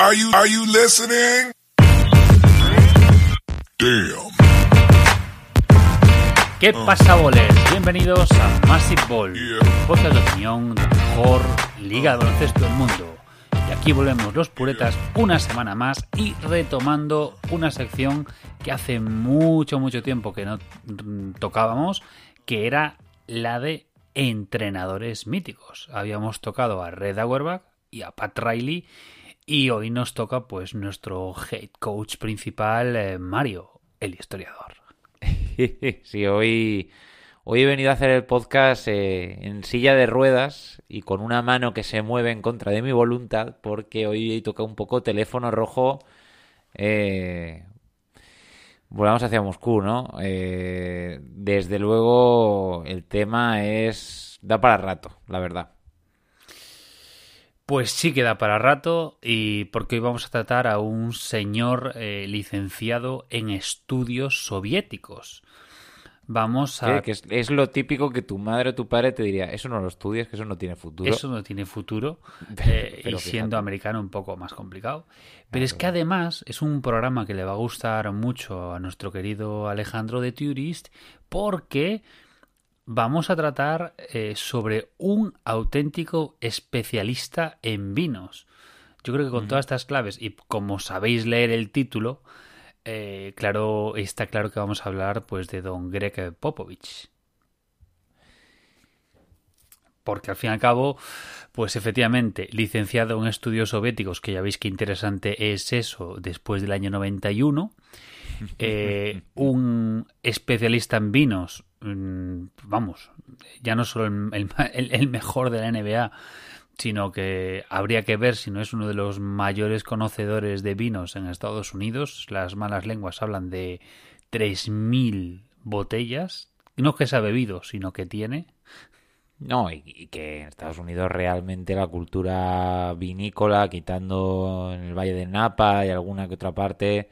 Are you, are you listening? Damn. ¿Qué pasa, bolers? Bienvenidos a Massive Ball, Yeah. podcast de opinión de la mejor liga de baloncesto del mundo. Y aquí volvemos los puretas una semana más y retomando una sección que hace mucho, mucho tiempo que no mm, tocábamos, que era la de entrenadores míticos. Habíamos tocado a Red Auerbach y a Pat Riley y hoy nos toca pues nuestro head coach principal, eh, Mario, el historiador. Sí, hoy, hoy he venido a hacer el podcast eh, en silla de ruedas y con una mano que se mueve en contra de mi voluntad porque hoy he tocado un poco teléfono rojo. Eh, volvamos hacia Moscú, ¿no? Eh, desde luego el tema es... da para rato, la verdad. Pues sí queda para rato y porque hoy vamos a tratar a un señor eh, licenciado en estudios soviéticos. Vamos a... Que, es, es lo típico que tu madre o tu padre te diría, eso no lo estudias, que eso no tiene futuro. Eso no tiene futuro eh, Pero y siendo americano un poco más complicado. Pero es que además es un programa que le va a gustar mucho a nuestro querido Alejandro de Tourist porque vamos a tratar eh, sobre un auténtico especialista en vinos. Yo creo que con todas estas claves y como sabéis leer el título, eh, claro, está claro que vamos a hablar pues de don Greg Popovich. Porque al fin y al cabo, pues efectivamente, licenciado en estudios soviéticos, que ya veis qué interesante es eso después del año 91, eh, un especialista en vinos, vamos, ya no solo el, el- el mejor de la NBA, sino que habría que ver si no es uno de los mayores conocedores de vinos en Estados Unidos. Las malas lenguas hablan de 3.000 botellas, no que se ha bebido, sino que tiene. No, y, y que en Estados Unidos realmente la cultura vinícola, quitando en el Valle de Napa y alguna que otra parte,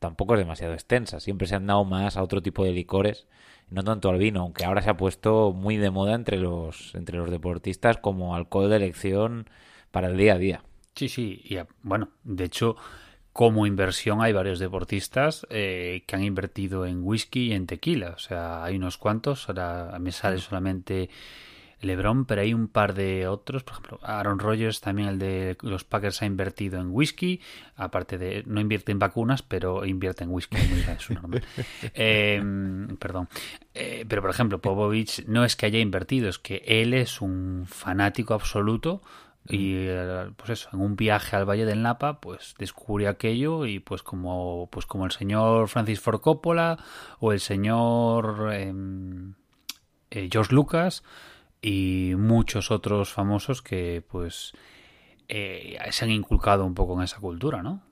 tampoco es demasiado extensa. Siempre se han dado más a otro tipo de licores, no tanto al vino, aunque ahora se ha puesto muy de moda entre los, entre los deportistas como alcohol de elección para el día a día. Sí, sí, y a- bueno, de hecho, como inversión hay varios deportistas eh, que han invertido en whisky y en tequila. O sea, hay unos cuantos, ahora me sale solamente LeBron, pero hay un par de otros, por ejemplo, Aaron Rodgers, también el de los Packers ha invertido en whisky, aparte de, no invierte en vacunas, pero invierte en whisky, es normal. Eh, perdón. Eh, pero, por ejemplo, Popovich no es que haya invertido, es que él es un fanático absoluto y eh, pues eso, en un viaje al Valle del Napa, pues descubrió aquello y pues como pues como el señor Francis Ford Coppola o el señor em, eh, George Lucas y muchos otros famosos que pues eh, se han inculcado un poco en esa cultura, ¿no?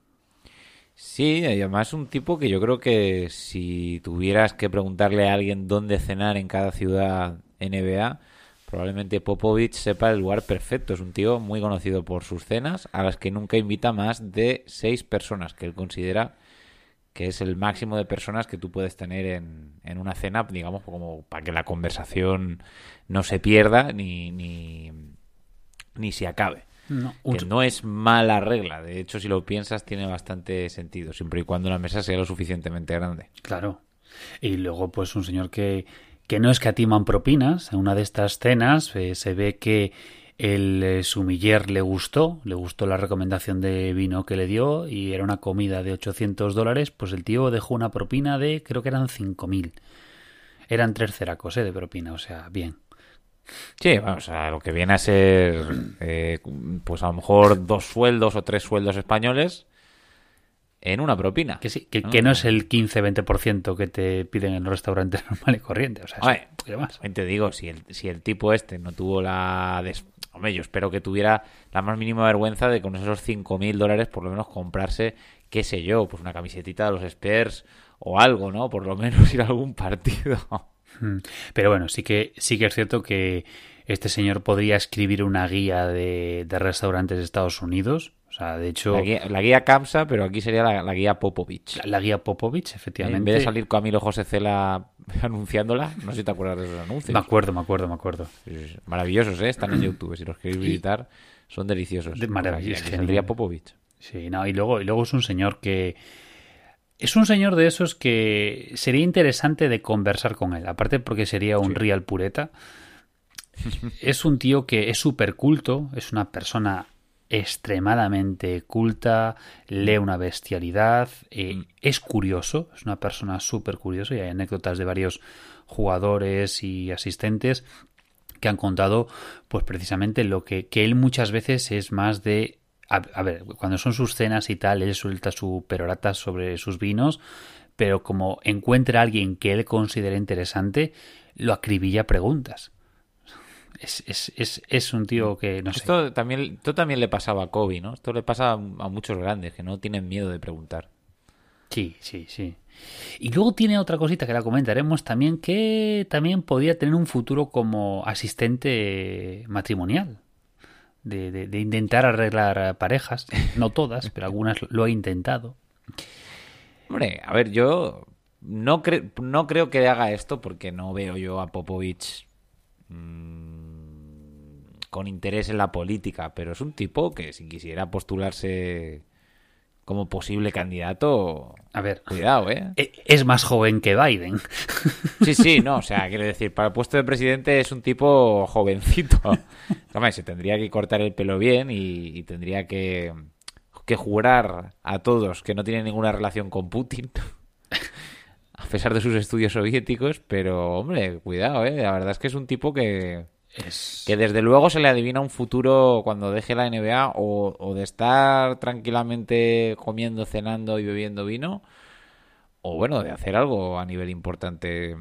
Sí, además un tipo que yo creo que si tuvieras que preguntarle a alguien dónde cenar en cada ciudad NBA, probablemente Popovich sepa el lugar perfecto. Es un tío muy conocido por sus cenas, a las que nunca invita más de seis personas, que él considera que es el máximo de personas que tú puedes tener en, en una cena, digamos, como para que la conversación no se pierda ni, ni, ni se acabe. No, un- Que no es mala regla, de hecho, si lo piensas, tiene bastante sentido, siempre y cuando la mesa sea lo suficientemente grande. Claro. Y luego, pues, un señor que, que no escatiman propinas. En una de estas cenas eh, se ve que el eh, sumiller le gustó, le gustó la recomendación de vino que le dio y era una comida de 800 dólares. Pues el tío dejó una propina de, creo que eran 5.000. Eran tres ceracos eh, de propina, o sea, bien. Sí, vamos, a lo que viene a ser, eh, pues a lo mejor dos sueldos o tres sueldos españoles en una propina. Que sí, que, ¿no? que no es el 15-20% que te piden en los restaurantes normal y corriente. O sea, es un más. te digo, si el, si el tipo este no tuvo la... des- Hombre, yo espero que tuviera la más mínima vergüenza de con esos 5.000 dólares por lo menos comprarse, qué sé yo, pues una camisetita de los Spurs o algo, ¿no? Por lo menos ir a algún partido. Mm. Pero bueno, sí que, sí que es cierto que este señor podría escribir una guía de, de restaurantes de Estados Unidos. O sea, de hecho, La guía, la guía Kamsa, pero aquí sería la, la guía Popovich. la, la guía Popovich, efectivamente. En vez de salir Camilo José Cela anunciándola, no sé si te acuerdas de esos anuncios. Me acuerdo, me acuerdo, me acuerdo. Maravillosos, ¿eh? Están en YouTube. Si los queréis visitar, son deliciosos. De- maravilloso, Aquí genial. Saldría Popovich. Sí, no, y luego, y luego es un señor que. Es un señor de esos que sería interesante de conversar con él. Aparte porque sería un real pureta. Es un tío que es súper culto, es una persona extremadamente culta, lee una bestialidad, eh, Mm. es curioso, es una persona súper curiosa y hay anécdotas de varios jugadores y asistentes que han contado pues precisamente lo que, que él muchas veces es más de a, a ver, cuando son sus cenas y tal, él suelta su perorata sobre sus vinos, pero como encuentra a alguien que él considera interesante, lo acribilla preguntas. Es, es, es, es un tío que, no sé, Esto también, esto también le pasaba a Kobe, ¿no? Esto le pasa a, muchos grandes que no tienen miedo de preguntar. Sí, sí, sí. Y luego tiene otra cosita que la comentaremos también, que también podría tener un futuro como asistente matrimonial. De, de- de intentar arreglar parejas. No todas, pero algunas lo ha intentado. Hombre, a ver, yo no, cre- no creo que haga esto porque no veo yo a Popovich mm, con interés en la política, pero es un tipo que si quisiera postularse como posible candidato, A ver, cuidado, ¿eh? e- es más joven que Biden. Sí, sí, no, o sea, quiero decir, para el puesto de presidente es un tipo jovencito. Hombre, se tendría que cortar el pelo bien y, y tendría que, que jurar a todos que no tiene ninguna relación con Putin, a pesar de sus estudios soviéticos, pero, hombre, cuidado, ¿eh? La verdad es que es un tipo que, Es... que desde luego se le adivina un futuro cuando deje la NBA o, o de estar tranquilamente comiendo, cenando y bebiendo vino, o bueno, de hacer algo a nivel importante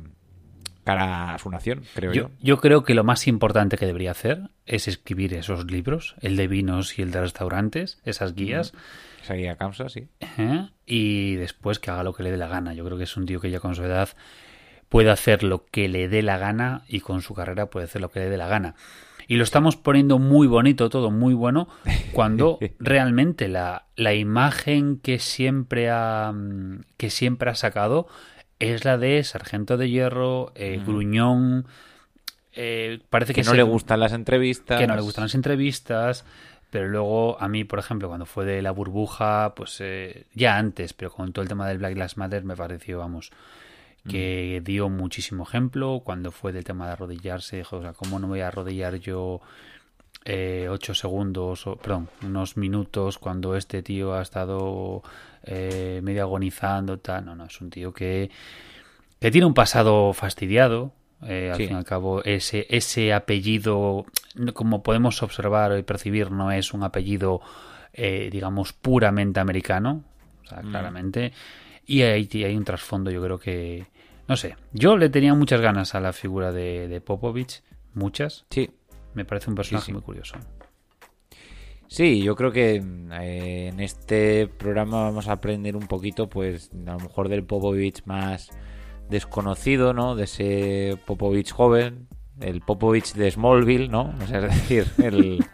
cara a su nación, creo yo. Yo, yo creo que lo más importante que debería hacer es escribir esos libros, el de vinos y el de restaurantes, esas guías, Esa guía Kansas, sí. ¿eh? y después que haga lo que le dé la gana. Yo creo que es un tío que ya con su edad puede hacer lo que le dé la gana y con su carrera puede hacer lo que le dé la gana. Y lo estamos poniendo muy bonito, todo muy bueno, cuando realmente la, la imagen que siempre ha mm, que siempre ha sacado es la de Sargento de Hierro, eh, Gruñón. eh, parece Que que, no se- le gustan las entrevistas. que no le gustan las entrevistas, pero luego a mí, por ejemplo, cuando fue de la burbuja, pues eh, ya antes, pero con todo el tema del Black Lives Matter me pareció, vamos, que dio muchísimo ejemplo. Cuando fue del tema de arrodillarse, dijo, o sea, ¿cómo no me voy a arrodillar yo eh, ocho segundos, o, perdón, unos minutos cuando este tío ha estado eh, medio agonizando, tal? No, no, es un tío que, que tiene un pasado fastidiado. eh, al Sí. fin y al cabo, ese, ese apellido, como podemos observar y percibir, no es un apellido, eh, digamos, puramente americano. O sea, claramente. Y hay, hay un trasfondo, yo creo que. No sé. Yo le tenía muchas ganas a la figura de, de Popovich. Muchas. Sí. Me parece un personaje sí. muy curioso. Sí, yo creo que eh, en este programa vamos a aprender un poquito, pues, a lo mejor del Popovich más desconocido, ¿no? De ese Popovich joven, el Popovich de Smallville, ¿no? O sea, es decir, el,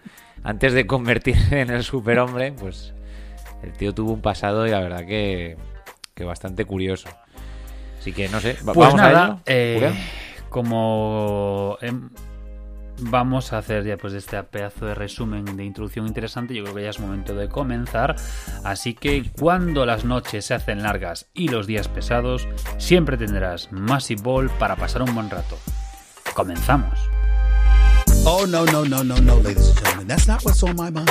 antes de convertirse en el superhombre, pues el tío tuvo un pasado y la verdad que, que bastante curioso. Así que no sé, va- Pues vamos a nada, ello, eh, como em, vamos a hacer ya pues este pedazo de resumen de introducción interesante, yo creo que ya es momento de comenzar. Así que cuando las noches se hacen largas y los días pesados, siempre tendrás Massive Ball para pasar un buen rato. Comenzamos. Oh, no, no, no, no, no, ladies and gentlemen. That's not what's on my mind.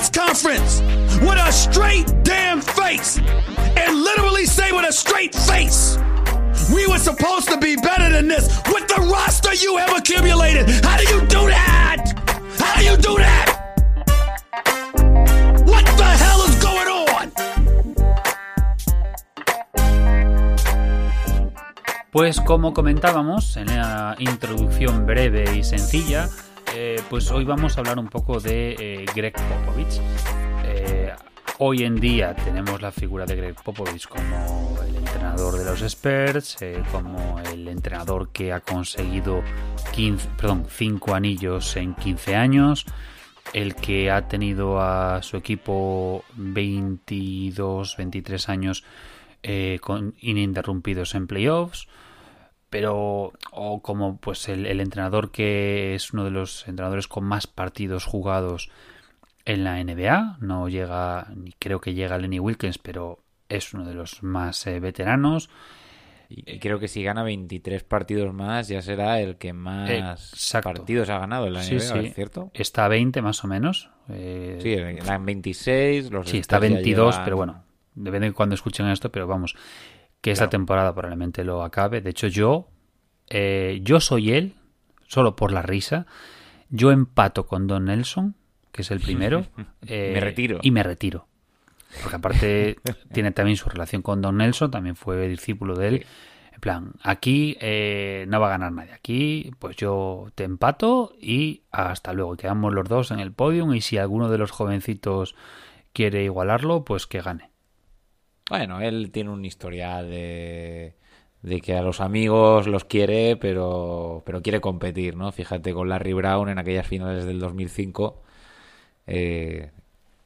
Press conference with a straight damn face and literally say with a straight face, we were supposed to be better than this with the roster you have accumulated? How do you do that? How do you do that? What the hell is going on? Pues como comentábamos en la introducción breve y sencilla, eh, pues hoy vamos a hablar un poco de eh, Greg Popovich. Eh, hoy en día tenemos la figura de Greg Popovich como el entrenador de los Spurs, como el entrenador que ha conseguido 15, perdón, 5 anillos en 15 años, el que ha tenido a su equipo 22, 23 años con, ininterrumpidos en playoffs pero o como pues el, el, entrenador que es uno de los entrenadores con más partidos jugados en la NBA. No llega, ni creo que llega Lenny Wilkins, pero es uno de los más eh, veteranos. Y creo que si gana 23 partidos más, ya será el que más Exacto. partidos ha ganado en la NBA, sí. ¿es cierto? Está a 20 más o menos. Eh, Sí, en 26, los sí, está a Spurs ya 22, llevan- pero bueno, depende de cuando escuchen esto, pero vamos, que esta Claro. temporada probablemente lo acabe. De hecho, yo, eh, yo soy él, solo por la risa. Yo empato con Don Nelson, que es el primero. eh, Me retiro. Y me retiro. Porque aparte tiene también su relación con Don Nelson, también fue discípulo de él. En plan, aquí eh, no va a ganar nadie. Aquí, pues yo te empato y hasta luego. Quedamos los dos en el podium y si alguno de los jovencitos quiere igualarlo, pues que gane. Bueno, él tiene un historial de, de que a los amigos los quiere, pero, pero quiere competir, ¿no? Fíjate con Larry Brown en aquellas finales del 2005, eh,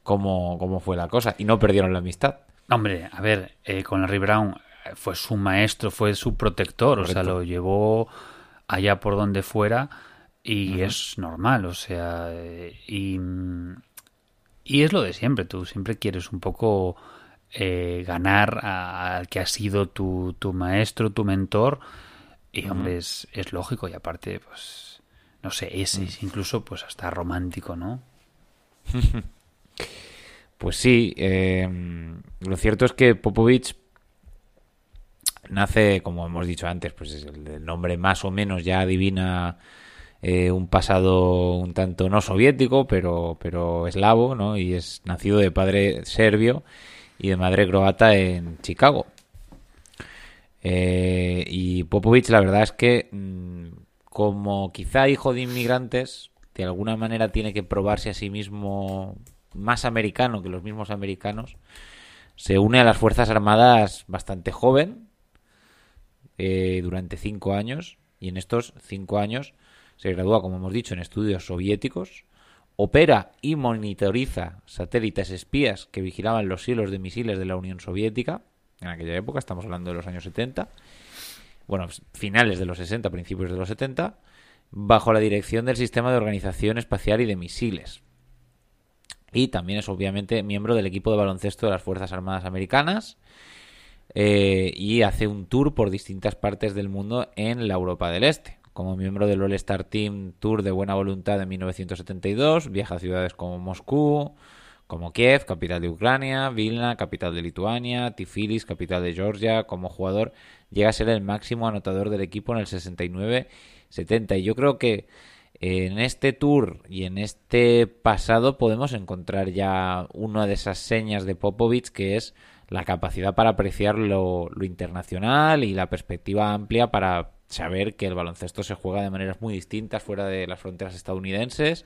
cómo, cómo fue la cosa. Y no perdieron la amistad. Hombre, a ver, eh, con Larry Brown eh, fue su maestro, fue su protector, o sea, lo llevó allá por donde fuera y es normal, o sea, eh, y, y es lo de siempre, tú siempre quieres un poco eh, ganar al que ha sido tu, tu maestro, tu mentor, y hombre, es, es lógico y aparte, pues, no sé, es, es incluso pues hasta romántico, ¿no? Pues sí, eh, lo cierto es que Popovich nace, como hemos dicho antes, pues es el, el nombre más o menos ya adivina eh, un pasado un tanto no soviético, pero, pero eslavo, ¿no? Y es nacido de padre serbio y de madre croata en Chicago. Eh, y Popovich, la verdad es que, mm, como quizá hijo de inmigrantes, de alguna manera tiene que probarse a sí mismo más americano que los mismos americanos. Se une a las Fuerzas Armadas bastante joven, eh, durante cinco años, y en estos cinco años se gradúa, como hemos dicho, en estudios soviéticos, opera y monitoriza satélites espías que vigilaban los hilos de misiles de la Unión Soviética, en aquella época, estamos hablando de los años 70, bueno, finales de los 60, principios de los 70, bajo la dirección del Sistema de Organización Espacial y de Misiles. Y también es obviamente miembro del equipo de baloncesto de las Fuerzas Armadas Americanas eh, y hace un tour por distintas partes del mundo en la Europa del Este. Como miembro del All-Star Team Tour de Buena Voluntad de 1972, viaja a ciudades como Moscú, como Kiev, capital de Ucrania, Vilna, capital de Lituania, Tifilis, capital de Georgia. Como jugador llega a ser el máximo anotador del equipo en el 69-70. Y yo creo que en este tour y en este pasado podemos encontrar ya una de esas señas de Popovich que es la capacidad para apreciar lo, lo internacional y la perspectiva amplia para saber que el baloncesto se juega de maneras muy distintas fuera de las fronteras estadounidenses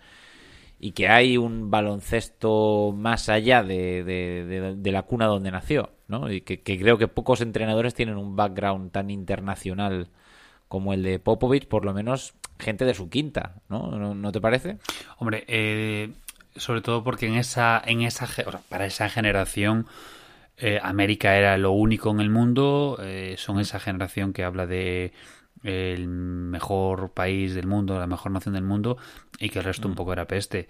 y que hay un baloncesto más allá de, de- de- la cuna donde nació, ¿no? Y que, creo que pocos entrenadores tienen un background tan internacional como el de Popovich, por lo menos gente de su quinta, ¿no? ¿No, te parece? Hombre, eh, sobre todo porque en esa, en esa, o sea, para esa generación eh, América era lo único en el mundo. eh, son esa generación que habla de el mejor país del mundo, la mejor nación del mundo, y que el resto un poco era peste.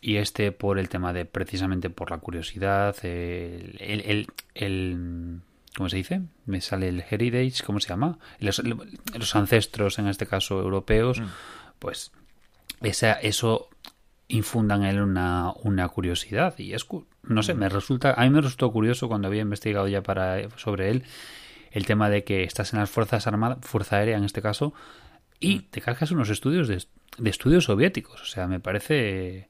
Y este por el tema de precisamente por la curiosidad, el, el, el- ¿cómo se dice? Me sale el heritage, ¿cómo se llama? Los, los ancestros, en este caso europeos, pues esa, eso infunda en él una, una curiosidad y es no sé me resulta a mí me resultó curioso cuando había investigado ya para sobre él el tema de que estás en las fuerzas armadas fuerza aérea en este caso y te cargas unos estudios de, de estudios soviéticos o sea me parece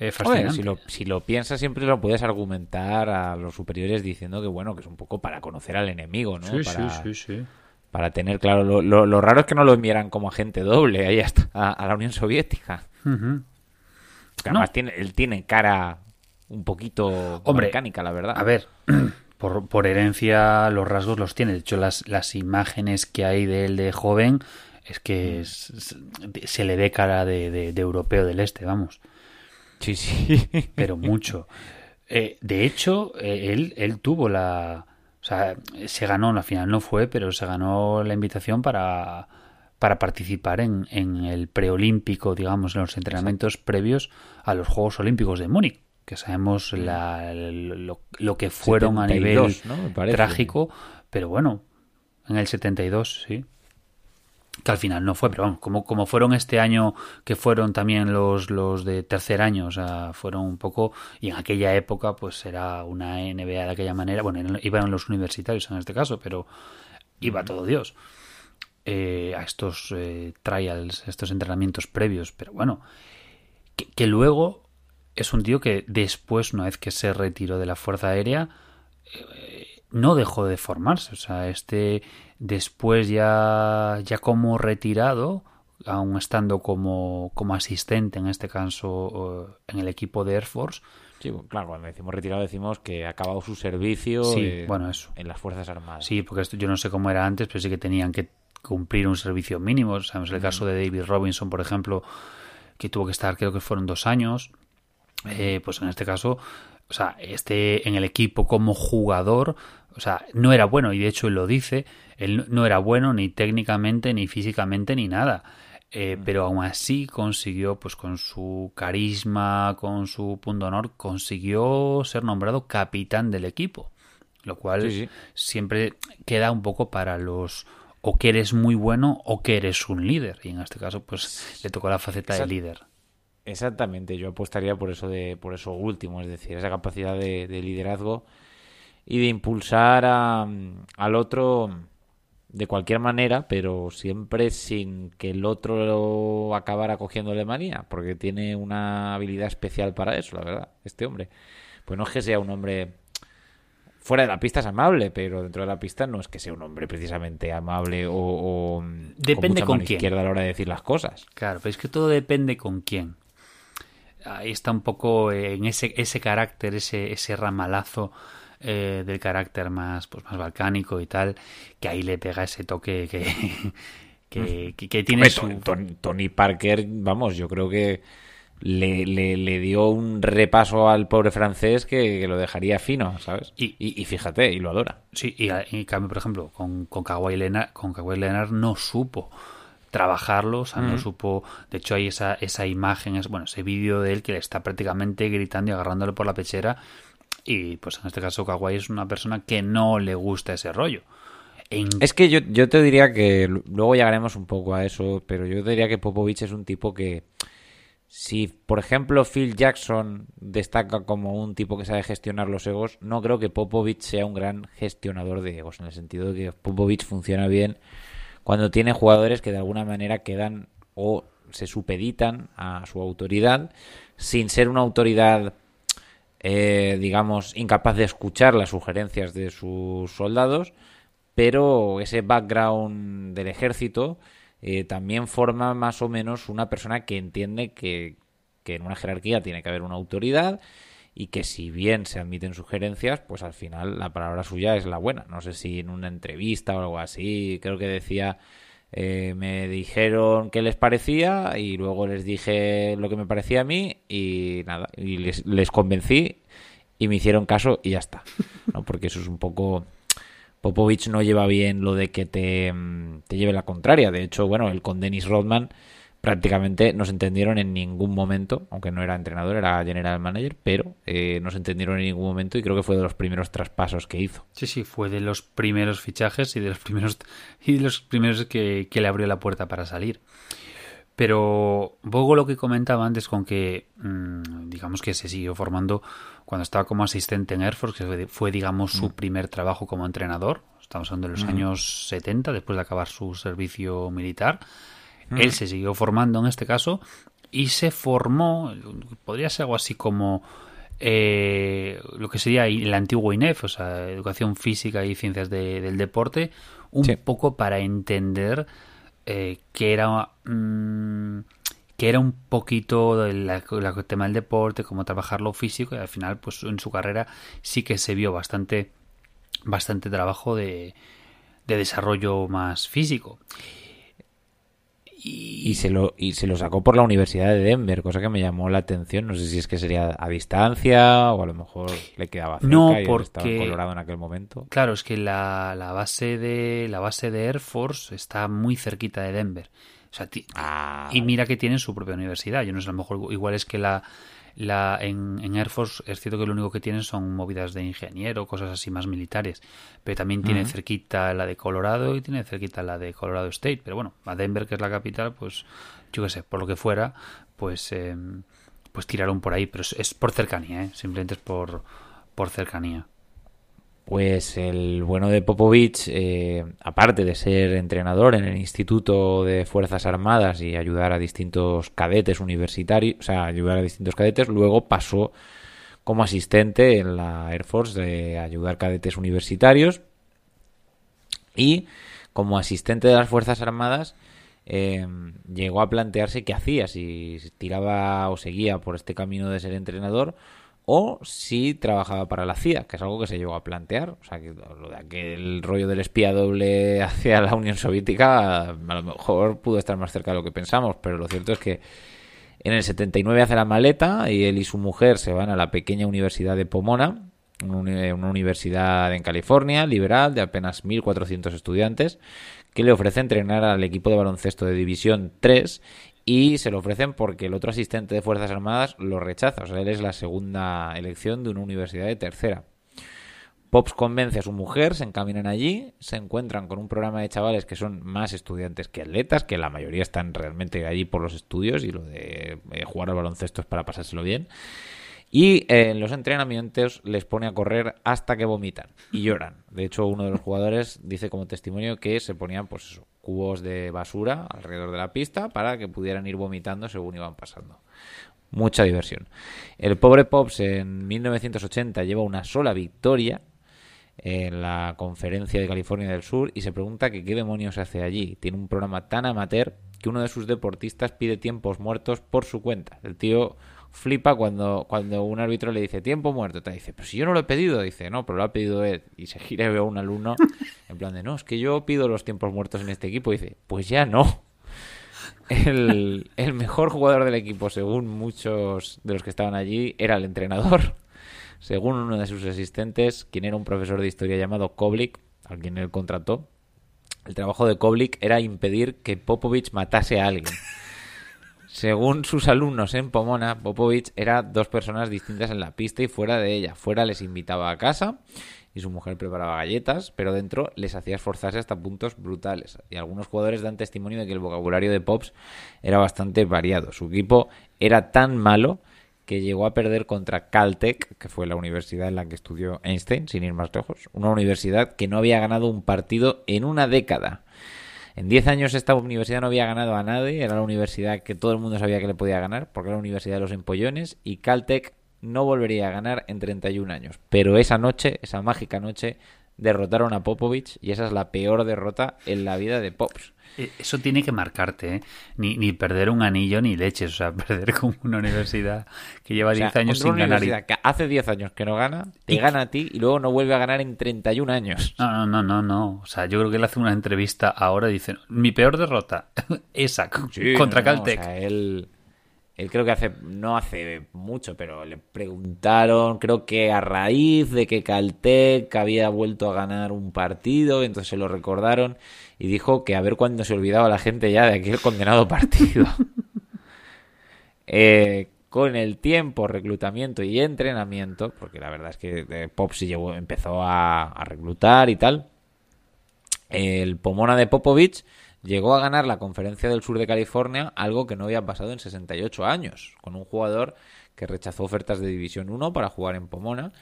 eh, fascinante si lo, si lo piensas siempre lo puedes argumentar a los superiores diciendo que bueno, que es un poco para conocer al enemigo, ¿no? sí, para, sí sí sí para tener claro, lo, lo- lo raro es que no lo enviaran como agente doble ahí hasta a, a la Unión Soviética. Además No. tiene, él tiene cara un poquito mecánica, la verdad. A ver, por, por herencia los rasgos los tiene. De hecho, las, las imágenes que hay de él de joven es que es- es- se le ve cara de, de- de europeo del este, vamos. Sí, sí. Pero mucho. Eh, de hecho, eh, él, él tuvo la... O sea, se ganó, al final no fue, pero se ganó la invitación para, para participar en, en el preolímpico, digamos, en los entrenamientos previos a los Juegos Olímpicos de Múnich, que sabemos la- lo, lo que fueron a 72, nivel trágico, pero bueno, en el 72, sí. Que al final no fue, pero vamos, como, como fueron este año, que fueron también los, los de tercer año, o sea, fueron un poco, y en aquella época, pues era una NBA de aquella manera, bueno, en- iban los universitarios en este caso, pero iba todo Dios eh, a estos eh, trials, estos entrenamientos previos, pero bueno, que, que luego es un tío que después, una vez que se retiró de la Fuerza Aérea, eh, no dejó de formarse. O sea, este después ya, ya como retirado, aún estando como, como asistente, en este caso, en el equipo de Air Force, Sí, claro, cuando decimos retirado decimos que ha acabado su servicio Sí, eh, bueno, eso. en las Fuerzas Armadas. Sí, porque esto yo no sé cómo era antes, pero sí que tenían que cumplir un servicio mínimo. Sabemos el caso de David Robinson, por ejemplo, que tuvo que estar, creo que fueron dos años. Eh, pues en este caso, o sea, este en el equipo como jugador, o sea, no era bueno, y de hecho él lo dice, él no era bueno ni técnicamente, ni físicamente, ni nada. Eh, pero aún así consiguió, pues con su carisma, con su punto de honor, consiguió ser nombrado capitán del equipo. Lo cual Sí, sí. siempre queda un poco para los o que eres muy bueno o que eres un líder. Y en este caso, pues le tocó la faceta de líder. Exactamente, yo apostaría por eso de por eso último, es decir, esa capacidad de, de liderazgo y de impulsar a, al otro de cualquier manera, pero siempre sin que el otro lo acabara cogiéndole manía, porque tiene una habilidad especial para eso, la verdad, este hombre. Pues no es que sea un hombre fuera de la pista es amable, pero dentro de la pista no es que sea un hombre precisamente amable o, o Depende mucha con quién. izquierda a la hora de decir las cosas. Claro, pero es que todo depende con quién. Ahí está un poco eh, en ese, ese carácter, ese, ese ramalazo eh, del carácter más, pues, más balcánico y tal, que ahí le pega ese toque que, que, que- que tiene su... Ton- Ton- Tony Parker, vamos, yo creo que le, le- le dio un repaso al pobre francés que, que lo dejaría fino, ¿sabes? Y- Y, y fíjate, y lo adora. Sí, y, y en cambio, por ejemplo, con, con Kawhi Leonard, con Kawhi Leonard no supo trabajarlo, o sea, no supo, de hecho hay esa, esa imagen, es, bueno, ese vídeo de él que le está prácticamente gritando y agarrándole por la pechera y pues en este caso Kawhi es una persona que no le gusta ese rollo. En- Es que yo, yo te diría que luego llegaremos un poco a eso, pero yo te diría que Popovich es un tipo que si, por ejemplo, Phil Jackson destaca como un tipo que sabe gestionar los egos, no creo que Popovich sea un gran gestionador de egos, en el sentido de que Popovich funciona bien cuando tiene jugadores que de alguna manera quedan o se supeditan a su autoridad sin ser una autoridad eh, digamos, incapaz de escuchar las sugerencias de sus soldados, pero ese background del ejército eh, también forma más o menos una persona que entiende que, que en una jerarquía tiene que haber una autoridad y que si bien se admiten sugerencias, pues al final la palabra suya es la buena. No sé si en una entrevista o algo así, creo que decía, eh, me dijeron qué les parecía y luego les dije lo que me parecía a mí y nada, y les, les convencí y me hicieron caso y ya está. ¿no? Porque eso es un poco... Popovich no lleva bien lo de que te, mm, te lleve la contraria. De hecho, bueno, él con Dennis Rodman prácticamente no se entendieron en ningún momento, aunque no era entrenador, era general manager, pero eh, no se entendieron en ningún momento y creo que fue de los primeros traspasos que hizo. Sí, sí, fue de los primeros fichajes y de los primeros y de los primeros que, que le abrió la puerta para salir. Pero poco lo que comentaba antes con que mmm, digamos que se siguió formando cuando estaba como asistente en Air Force, que fue, digamos su primer trabajo como entrenador. Estamos hablando de los años 70, después de acabar su servicio militar. Él se siguió formando en este caso y se formó, podría ser algo así como eh, lo que sería el antiguo INEF, o sea, Educación Física y Ciencias de- del Deporte, un Sí. poco para entender eh, qué era, mm, que era un poquito el, el tema del deporte, cómo trabajar lo físico y al final pues en su carrera sí que se vio bastante bastante trabajo de, de desarrollo más físico. Y, se lo, y se lo sacó por la Universidad de Denver, cosa que me llamó la atención. No sé si es que sería a distancia o a lo mejor le quedaba cerca no, y porque, estaba en Colorado en aquel momento. Claro, es que la, la, base de la base de Air Force está muy cerquita de Denver. O sea, ah, y mira que tienen su propia universidad. Yo no sé, a lo mejor igual es que la, la en, en, Air Force es cierto que lo único que tienen son movidas de ingeniero, cosas así más militares, pero también tiene Uh -huh. cerquita la de Colorado y tiene cerquita la de Colorado State, pero bueno, a Denver que es la capital, pues yo qué sé, por lo que fuera, pues eh, pues tiraron por ahí, pero es, es por cercanía, ¿eh? simplemente es por por cercanía. Pues el bueno de Popovich, eh, aparte de ser entrenador en el Instituto de Fuerzas Armadas y ayudar a distintos cadetes universitarios, o sea, ayudar a distintos cadetes, luego pasó como asistente en la Air Force de ayudar cadetes universitarios y como asistente de las Fuerzas Armadas eh, llegó a plantearse qué hacía, si tiraba o seguía por este camino de ser entrenador o si trabajaba para la CIA, que es algo que se llegó a plantear. O sea, que lo de aquel rollo del espía doble hacia la Unión Soviética a lo mejor pudo estar más cerca de lo que pensamos, pero lo cierto es que en el 79 hace la maleta y él y su mujer se van a la pequeña universidad de Pomona, una universidad en California, liberal, de apenas 1.400 estudiantes, que le ofrece entrenar al equipo de baloncesto de División 3 y se lo ofrecen porque el otro asistente de Fuerzas Armadas lo rechaza. O sea, él es la segunda elección de una universidad de tercera. Pops convence a su mujer, se encaminan allí, se encuentran con un programa de chavales que son más estudiantes que atletas, que la mayoría están realmente allí por los estudios y lo de eh, jugar al baloncesto es para pasárselo bien. Y eh, en los entrenamientos les pone a correr hasta que vomitan y lloran. De hecho, uno de los jugadores dice como testimonio que se ponían pues eso, cubos de basura alrededor de la pista para que pudieran ir vomitando según iban pasando. Mucha diversión. El pobre Pops en 1980 lleva una sola victoria en la conferencia de California del Sur y se pregunta que qué demonios hace allí. Tiene un programa tan amateur que uno de sus deportistas pide tiempos muertos por su cuenta. El tío flipa cuando, cuando un árbitro le dice tiempo muerto. Te dice, pero si yo no lo he pedido. Dice, no, pero lo ha pedido él. Y se gira y ve a un alumno en plan de, no, es que yo pido los tiempos muertos en este equipo. Y dice, pues ya no. El, el mejor jugador del equipo, según muchos de los que estaban allí, era el entrenador. Según uno de sus asistentes, quien era un profesor de historia llamado Koblik, a quien él contrató, el trabajo de Koblik era impedir que Popovich matase a alguien. Según sus alumnos en Pomona, Popovich era dos personas distintas en la pista y fuera de ella. Fuera les invitaba a casa y su mujer preparaba galletas, pero dentro les hacía esforzarse hasta puntos brutales. Y algunos jugadores dan testimonio de que el vocabulario de Pops era bastante variado. Su equipo era tan malo que llegó a perder contra Caltech, que fue la universidad en la que estudió Einstein, sin ir más lejos. Una universidad que no había ganado un partido en una década. En 10 años esta universidad no había ganado a nadie, era la universidad que todo el mundo sabía que le podía ganar, porque era la universidad de los empollones, y Caltech no volvería a ganar en 31 años. Pero esa noche, esa mágica noche, derrotaron a Popovich y esa es la peor derrota en la vida de Pops. Eso tiene que marcarte, ¿eh? Ni, ni perder un anillo ni leches, o sea, perder como una universidad que lleva O sea, 10 años sin una ganar. y- universidad que hace 10 años que no gana, te Y- gana a ti y luego no vuelve a ganar en 31 años. No, no, no, no, no. O sea, yo creo que él hace una entrevista ahora y dice, mi peor derrota, esa, Sí, contra no, no, Caltech. o sea, él, él creo que hace, no hace mucho, pero le preguntaron, creo que a raíz de que Caltech había vuelto a ganar un partido, entonces se lo recordaron y dijo que a ver cuándo se olvidaba la gente ya de aquel condenado partido. Eh, con el tiempo, reclutamiento y entrenamiento, porque la verdad es que eh, Pop sí llevó, empezó a, a reclutar y tal, el Pomona de Popovich llegó a ganar la conferencia del sur de California, algo que no había pasado en 68 años, con un jugador que rechazó ofertas de División 1 para jugar en Pomona.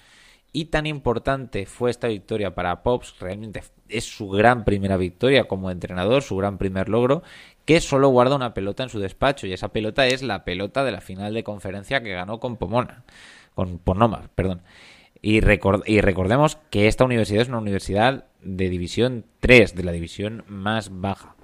Y tan importante fue esta victoria para Pops, realmente es su gran primera victoria como entrenador, su gran primer logro, que solo guarda una pelota en su despacho, y esa pelota es la pelota de la final de conferencia que ganó con Pomona, con Ponoma, perdón. Y, record- y recordemos que esta universidad es una universidad de división 3, de la división más baja.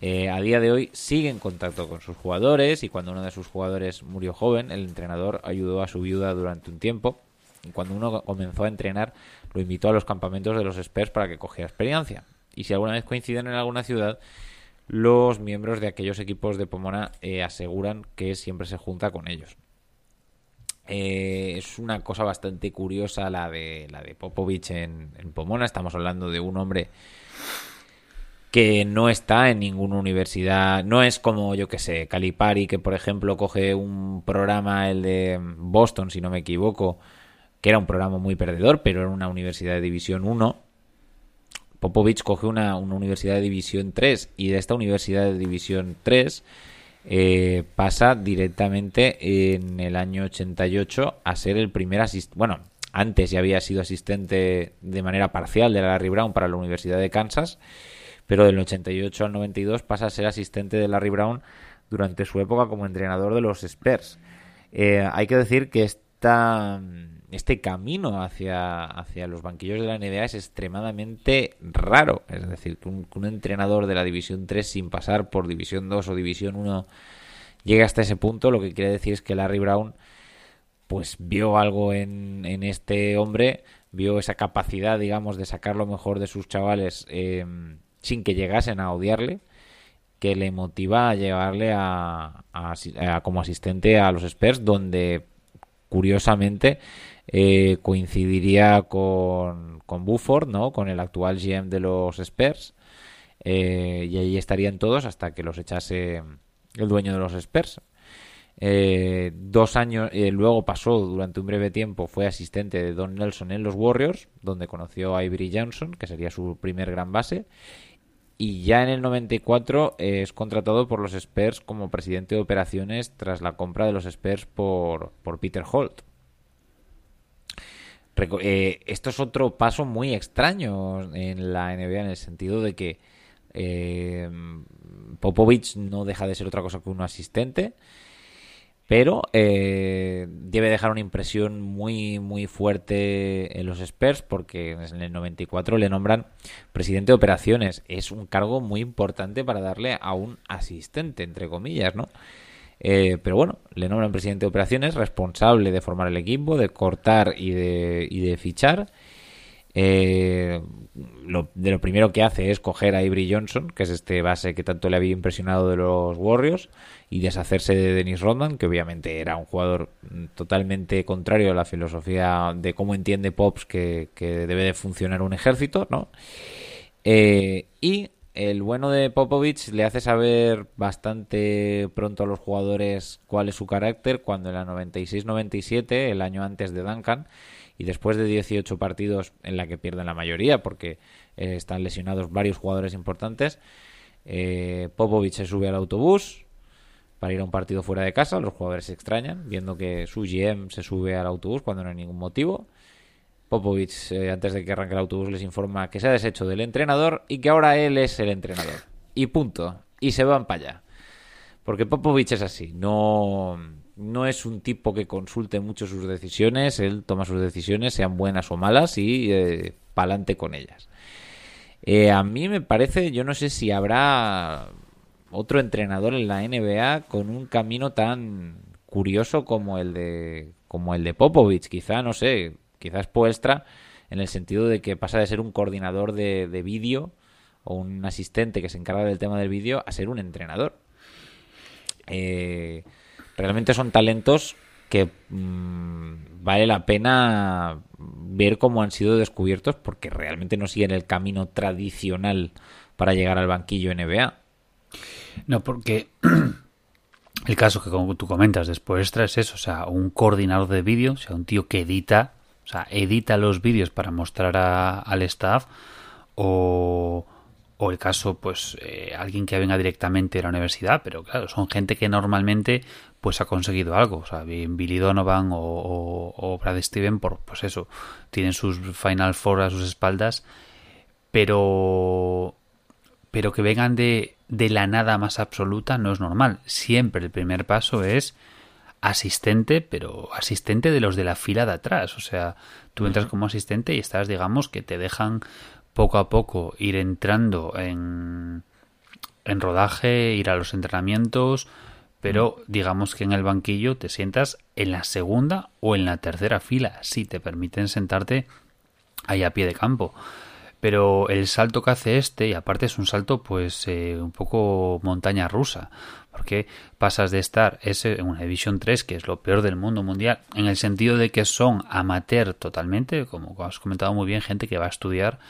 Eh, a día de hoy sigue en contacto con sus jugadores y cuando uno de sus jugadores murió joven, el entrenador ayudó a su viuda durante un tiempo. Y cuando uno comenzó a entrenar, lo invitó a los campamentos de los Spurs para que cogiera experiencia. Y si alguna vez coinciden en alguna ciudad, los miembros de aquellos equipos de Pomona eh, aseguran que siempre se junta con ellos. Eh, es una cosa bastante curiosa la de la de Popovich en, Pomona. Estamos hablando de un hombre que no está en ninguna universidad. No es como, yo que sé, Calipari, que por ejemplo coge un programa, el de Boston, si no me equivoco, que era un programa muy perdedor, pero era una universidad de División 1. Popovich coge una, una universidad de División 3 y de esta universidad de División 3 eh, pasa directamente en el año 88 a ser el primer asistente. Bueno, antes ya había sido asistente de manera parcial de Larry Brown para la Universidad de Kansas, pero del 88 al 92 pasa a ser asistente de Larry Brown durante su época como entrenador de los Spurs. Eh, hay que decir que esta este camino hacia, hacia los banquillos de la NBA es extremadamente raro. Es decir, que un, entrenador de la División 3 sin pasar por División 2 o División 1 llegue hasta ese punto, lo que quiere decir es que Larry Brown pues vio algo en, en este hombre, vio esa capacidad, digamos, de sacar lo mejor de sus chavales em, sin que llegasen a odiarle, que le motiva a llevarle a, como asistente a los Spurs, donde curiosamente eh, coincidiría con, con Buford, ¿no? Con el actual GM de los Spurs. Eh, y ahí estarían todos hasta que los echase el dueño de los Spurs. Eh, dos años luego pasó durante un breve tiempo fue asistente de Don Nelson en los Warriors donde conoció a Ivory Johnson que sería su primer gran base y ya en el 94 es contratado por los Spurs como presidente de operaciones tras la compra de los Spurs por, por Peter Holt. Eh, esto es otro paso muy extraño en la NBA en el sentido de que eh, Popovich no deja de ser otra cosa que un asistente, pero eh, debe dejar una impresión muy muy fuerte en los Spurs porque en el 94 le nombran presidente de operaciones. Es un cargo muy importante para darle a un asistente, entre comillas, ¿no? Eh, pero bueno, le nombran presidente de operaciones, responsable de formar el equipo, de cortar y de, y de fichar. Eh, lo, de lo primero que hace es coger a Avery Johnson, que es este base que tanto le había impresionado de los Warriors, y deshacerse de Dennis Rodman, que obviamente era un jugador totalmente contrario a la filosofía de cómo entiende Pops que, que debe de funcionar un ejército, ¿no? Eh, y el bueno de Popovich le hace saber bastante pronto a los jugadores cuál es su carácter cuando en la 96-97, el año antes de Duncan, y después de 18 partidos en la que pierden la mayoría porque eh, están lesionados varios jugadores importantes, eh, se sube al autobús para ir a un partido fuera de casa, los jugadores se extrañan viendo que su GM se sube al autobús cuando no hay ningún motivo Popovich, eh, antes de que arranque el autobús, les informa que se ha deshecho del entrenador y que ahora él es el entrenador. Y punto. Y se van para allá. Porque Popovich es así. No, no es un tipo que consulte mucho sus decisiones. Él toma sus decisiones, sean buenas o malas, y eh, pa'lante con ellas. Eh, a mí me parece, yo no sé si habrá otro entrenador en la NBA con un camino tan curioso como el de como el de Popovich, quizá, no sé, quizás Poestra, en el sentido de que pasa de ser un coordinador de, vídeo o un asistente que se encarga del tema del vídeo a ser un entrenador. Eh, realmente son talentos que mm, vale la pena ver cómo han sido descubiertos porque realmente no siguen el camino tradicional para llegar al banquillo NBA. No, porque el caso que como tú comentas después es eso, o sea, un coordinador de vídeo, o sea, un tío que edita o sea, edita los vídeos para mostrar al staff o, o, el caso, pues, eh, alguien que venga directamente de la universidad, pero claro, son gente que normalmente pues ha conseguido algo. O sea, bien Billy Donovan o, o, Brad Steven, por, pues eso, tienen sus Final Four a sus espaldas, pero pero que vengan de, de la nada más absoluta no es normal. Siempre el primer paso es asistente, pero asistente de los de la fila de atrás. O sea, tú entras como asistente y estás, digamos, que te dejan poco a poco ir entrando en, en rodaje, ir a los entrenamientos, pero digamos que en el banquillo te sientas en la segunda o en la tercera fila, si te permiten sentarte ahí a pie de campo. Pero el salto que hace este, y aparte es un salto pues eh, un poco montaña rusa, porque pasas de estar ese, en una División 3, que es lo peor del mundo mundial, en el sentido de que son amateur totalmente, como has comentado muy bien, gente que va a estudiar,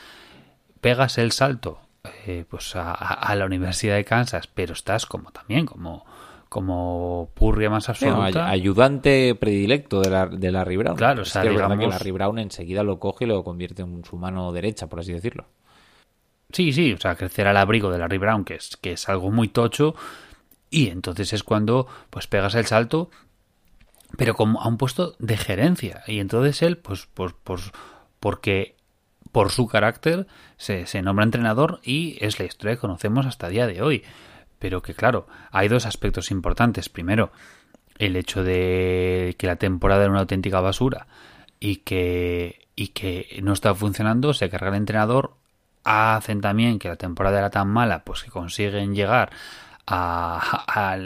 pegas el salto eh, pues a, a, la Universidad de Kansas, pero estás como también como como purria más absoluta. ayudante predilecto de la, de Larry Brown. Claro, o sea, que es digamos... verdad que Larry Brown enseguida lo coge y lo convierte en su mano derecha, por así decirlo. Sí, sí, o sea, crecer al abrigo de Larry Brown, que es, que es algo muy tocho, y entonces es cuando pues pegas el salto, pero como a un puesto de gerencia. Y entonces él, pues, pues, pues porque por su carácter se, se nombra entrenador y es la historia que conocemos hasta el día de hoy. Pero que claro, hay dos aspectos importantes. Primero, el hecho de que la temporada era una auténtica basura y que, y que no está funcionando, se carga el entrenador. Hacen también que la temporada era tan mala, pues que consiguen llegar a, a,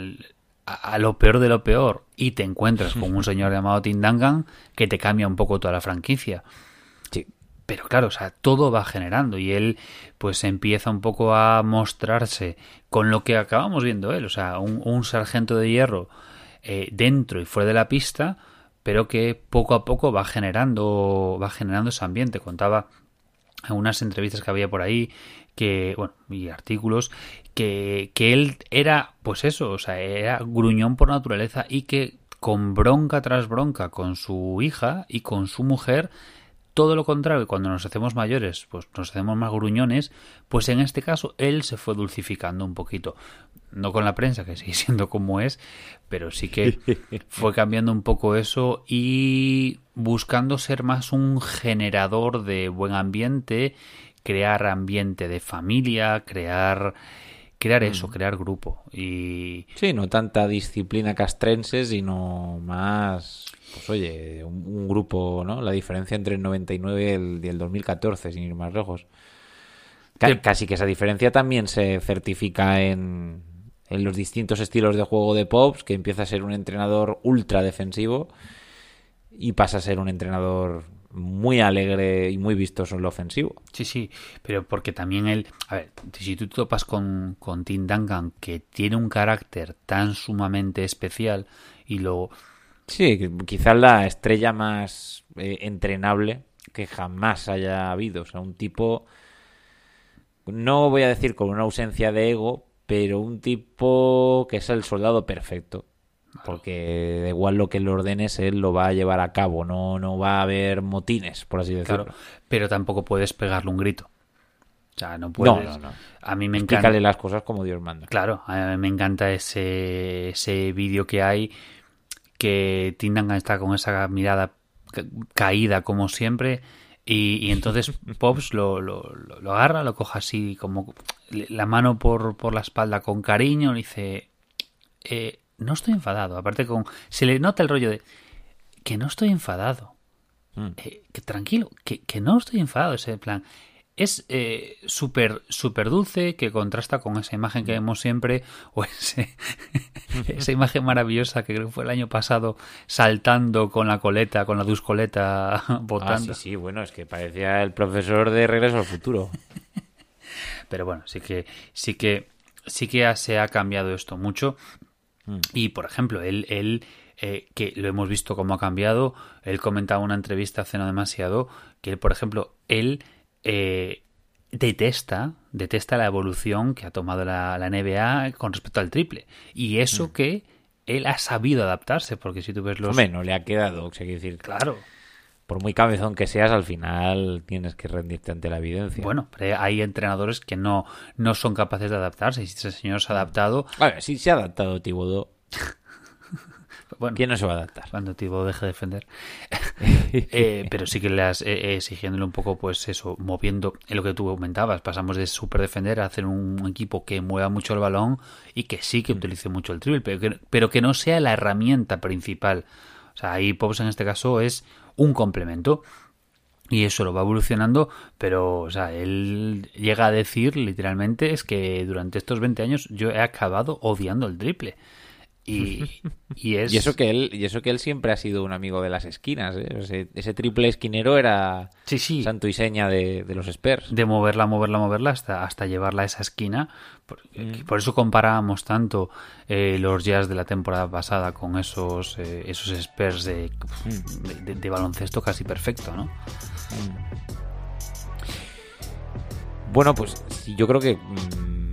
a, lo peor de lo peor y te encuentras con un señor llamado Tim Duncan que te cambia un poco toda la franquicia. Pero claro, o sea, todo va generando y él pues empieza un poco a mostrarse con lo que acabamos viendo él, o sea, un, un sargento de hierro eh, dentro y fuera de la pista, pero que poco a poco va generando, va generando ese ambiente. Contaba en unas entrevistas que había por ahí que, bueno, y artículos, que, que él era, pues eso, o sea, era gruñón por naturaleza y que con bronca tras bronca con su hija y con su mujer, todo lo contrario, cuando nos hacemos mayores, pues nos hacemos más gruñones, pues en este caso él se fue dulcificando un poquito. No con la prensa, que sigue siendo como es, pero sí que fue cambiando un poco eso y buscando ser más un generador de buen ambiente, crear ambiente de familia, crear crear eso, crear grupo y Sí, no tanta disciplina castrense, sino más pues oye, un, un, grupo, ¿no? La diferencia entre el 99 y el, y el 2014, sin ir más lejos. C casi que esa diferencia también se certifica en, en, los distintos estilos de juego de Pops, que empieza a ser un entrenador ultra defensivo y pasa a ser un entrenador muy alegre y muy vistoso en lo ofensivo. Sí, sí, pero porque también él, a ver, si tú topas con, con Tim Duncan, que tiene un carácter tan sumamente especial y lo Sí, quizás la estrella más eh, entrenable que jamás haya habido. O sea, un tipo, no voy a decir con una ausencia de ego, pero un tipo que es el soldado perfecto. Porque da igual lo que le ordenes, él lo va a llevar a cabo. No, no va a haber motines, por así decirlo. Claro, pero tampoco puedes pegarle un grito. O sea, no puedes. No, no, no. A mí me Explícale encanta. las cosas como Dios manda. Claro, a mí me encanta ese, ese vídeo que hay que Tindangan está con esa mirada caída como siempre y, y entonces Pops lo, lo, lo, agarra, lo coge así como la mano por, por la espalda con cariño y dice eh, no estoy enfadado, aparte con se le nota el rollo de que no estoy enfadado mm. eh, que tranquilo, que, que, no estoy enfadado ese plan es eh, súper super dulce que contrasta con esa imagen que vemos siempre o ese, esa imagen maravillosa que creo que fue el año pasado saltando con la coleta, con la duscoleta botando. Ah, sí, sí, bueno, es que parecía el profesor de Regreso al Futuro. Pero bueno, sí que sí que sí que se ha cambiado esto mucho mm. y por ejemplo, él, él eh, que lo hemos visto cómo ha cambiado, él comentaba en una entrevista hace no demasiado que por ejemplo, él eh, detesta, detesta la evolución que ha tomado la, la, NBA con respecto al triple. Y eso mm. que él ha sabido adaptarse, porque si tú ves los... Hombre, no le ha quedado, o sea, decir... Claro. Por muy cabezón que seas, al final tienes que rendirte ante la evidencia. Bueno, pero hay entrenadores que no, no son capaces de adaptarse. Y si ese señor se ha adaptado... A ver, si se ha adaptado Tibodó... Bueno, ¿Quién no se va a adaptar? Cuando Tibo deje de defender. eh, pero sí que le has eh, exigiéndole un poco, pues eso, moviendo en lo que tú comentabas. Pasamos de super defender a hacer un equipo que mueva mucho el balón y que sí que utilice mucho el triple, pero que, pero que no sea la herramienta principal. O sea, ahí Pops en este caso es un complemento. y eso lo va evolucionando, pero, o sea, él llega a decir literalmente es que durante estos 20 años yo he acabado odiando el triple. Y, y es... Y eso que él, y eso que él siempre ha sido un amigo de las esquinas, ¿eh? ese, ese triple esquinero era Sí, sí. santo y seña de, de los Spurs. de moverla, moverla, moverla hasta, hasta llevarla a esa esquina. Por, Mm. por eso comparábamos tanto eh, los jazz de la temporada pasada con esos, eh, esos Spurs de, Mm. de, de- de baloncesto casi perfecto, ¿no? Bueno, pues yo creo que mm,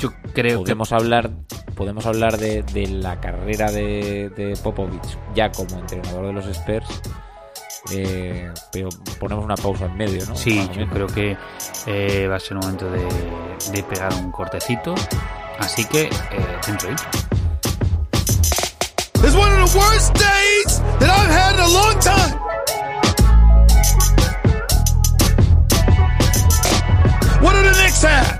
Yo creo podemos hablar podemos hablar de, de la carrera de, de Popovich ya como entrenador de los Spurs eh, pero ponemos una pausa en medio ¿no? sí, yo creo que eh, va a ser un momento de, de pegar un cortecito. Así que, eh, dentro intro. It's one of the worst days that I've had in a long time. What do the Knicks have?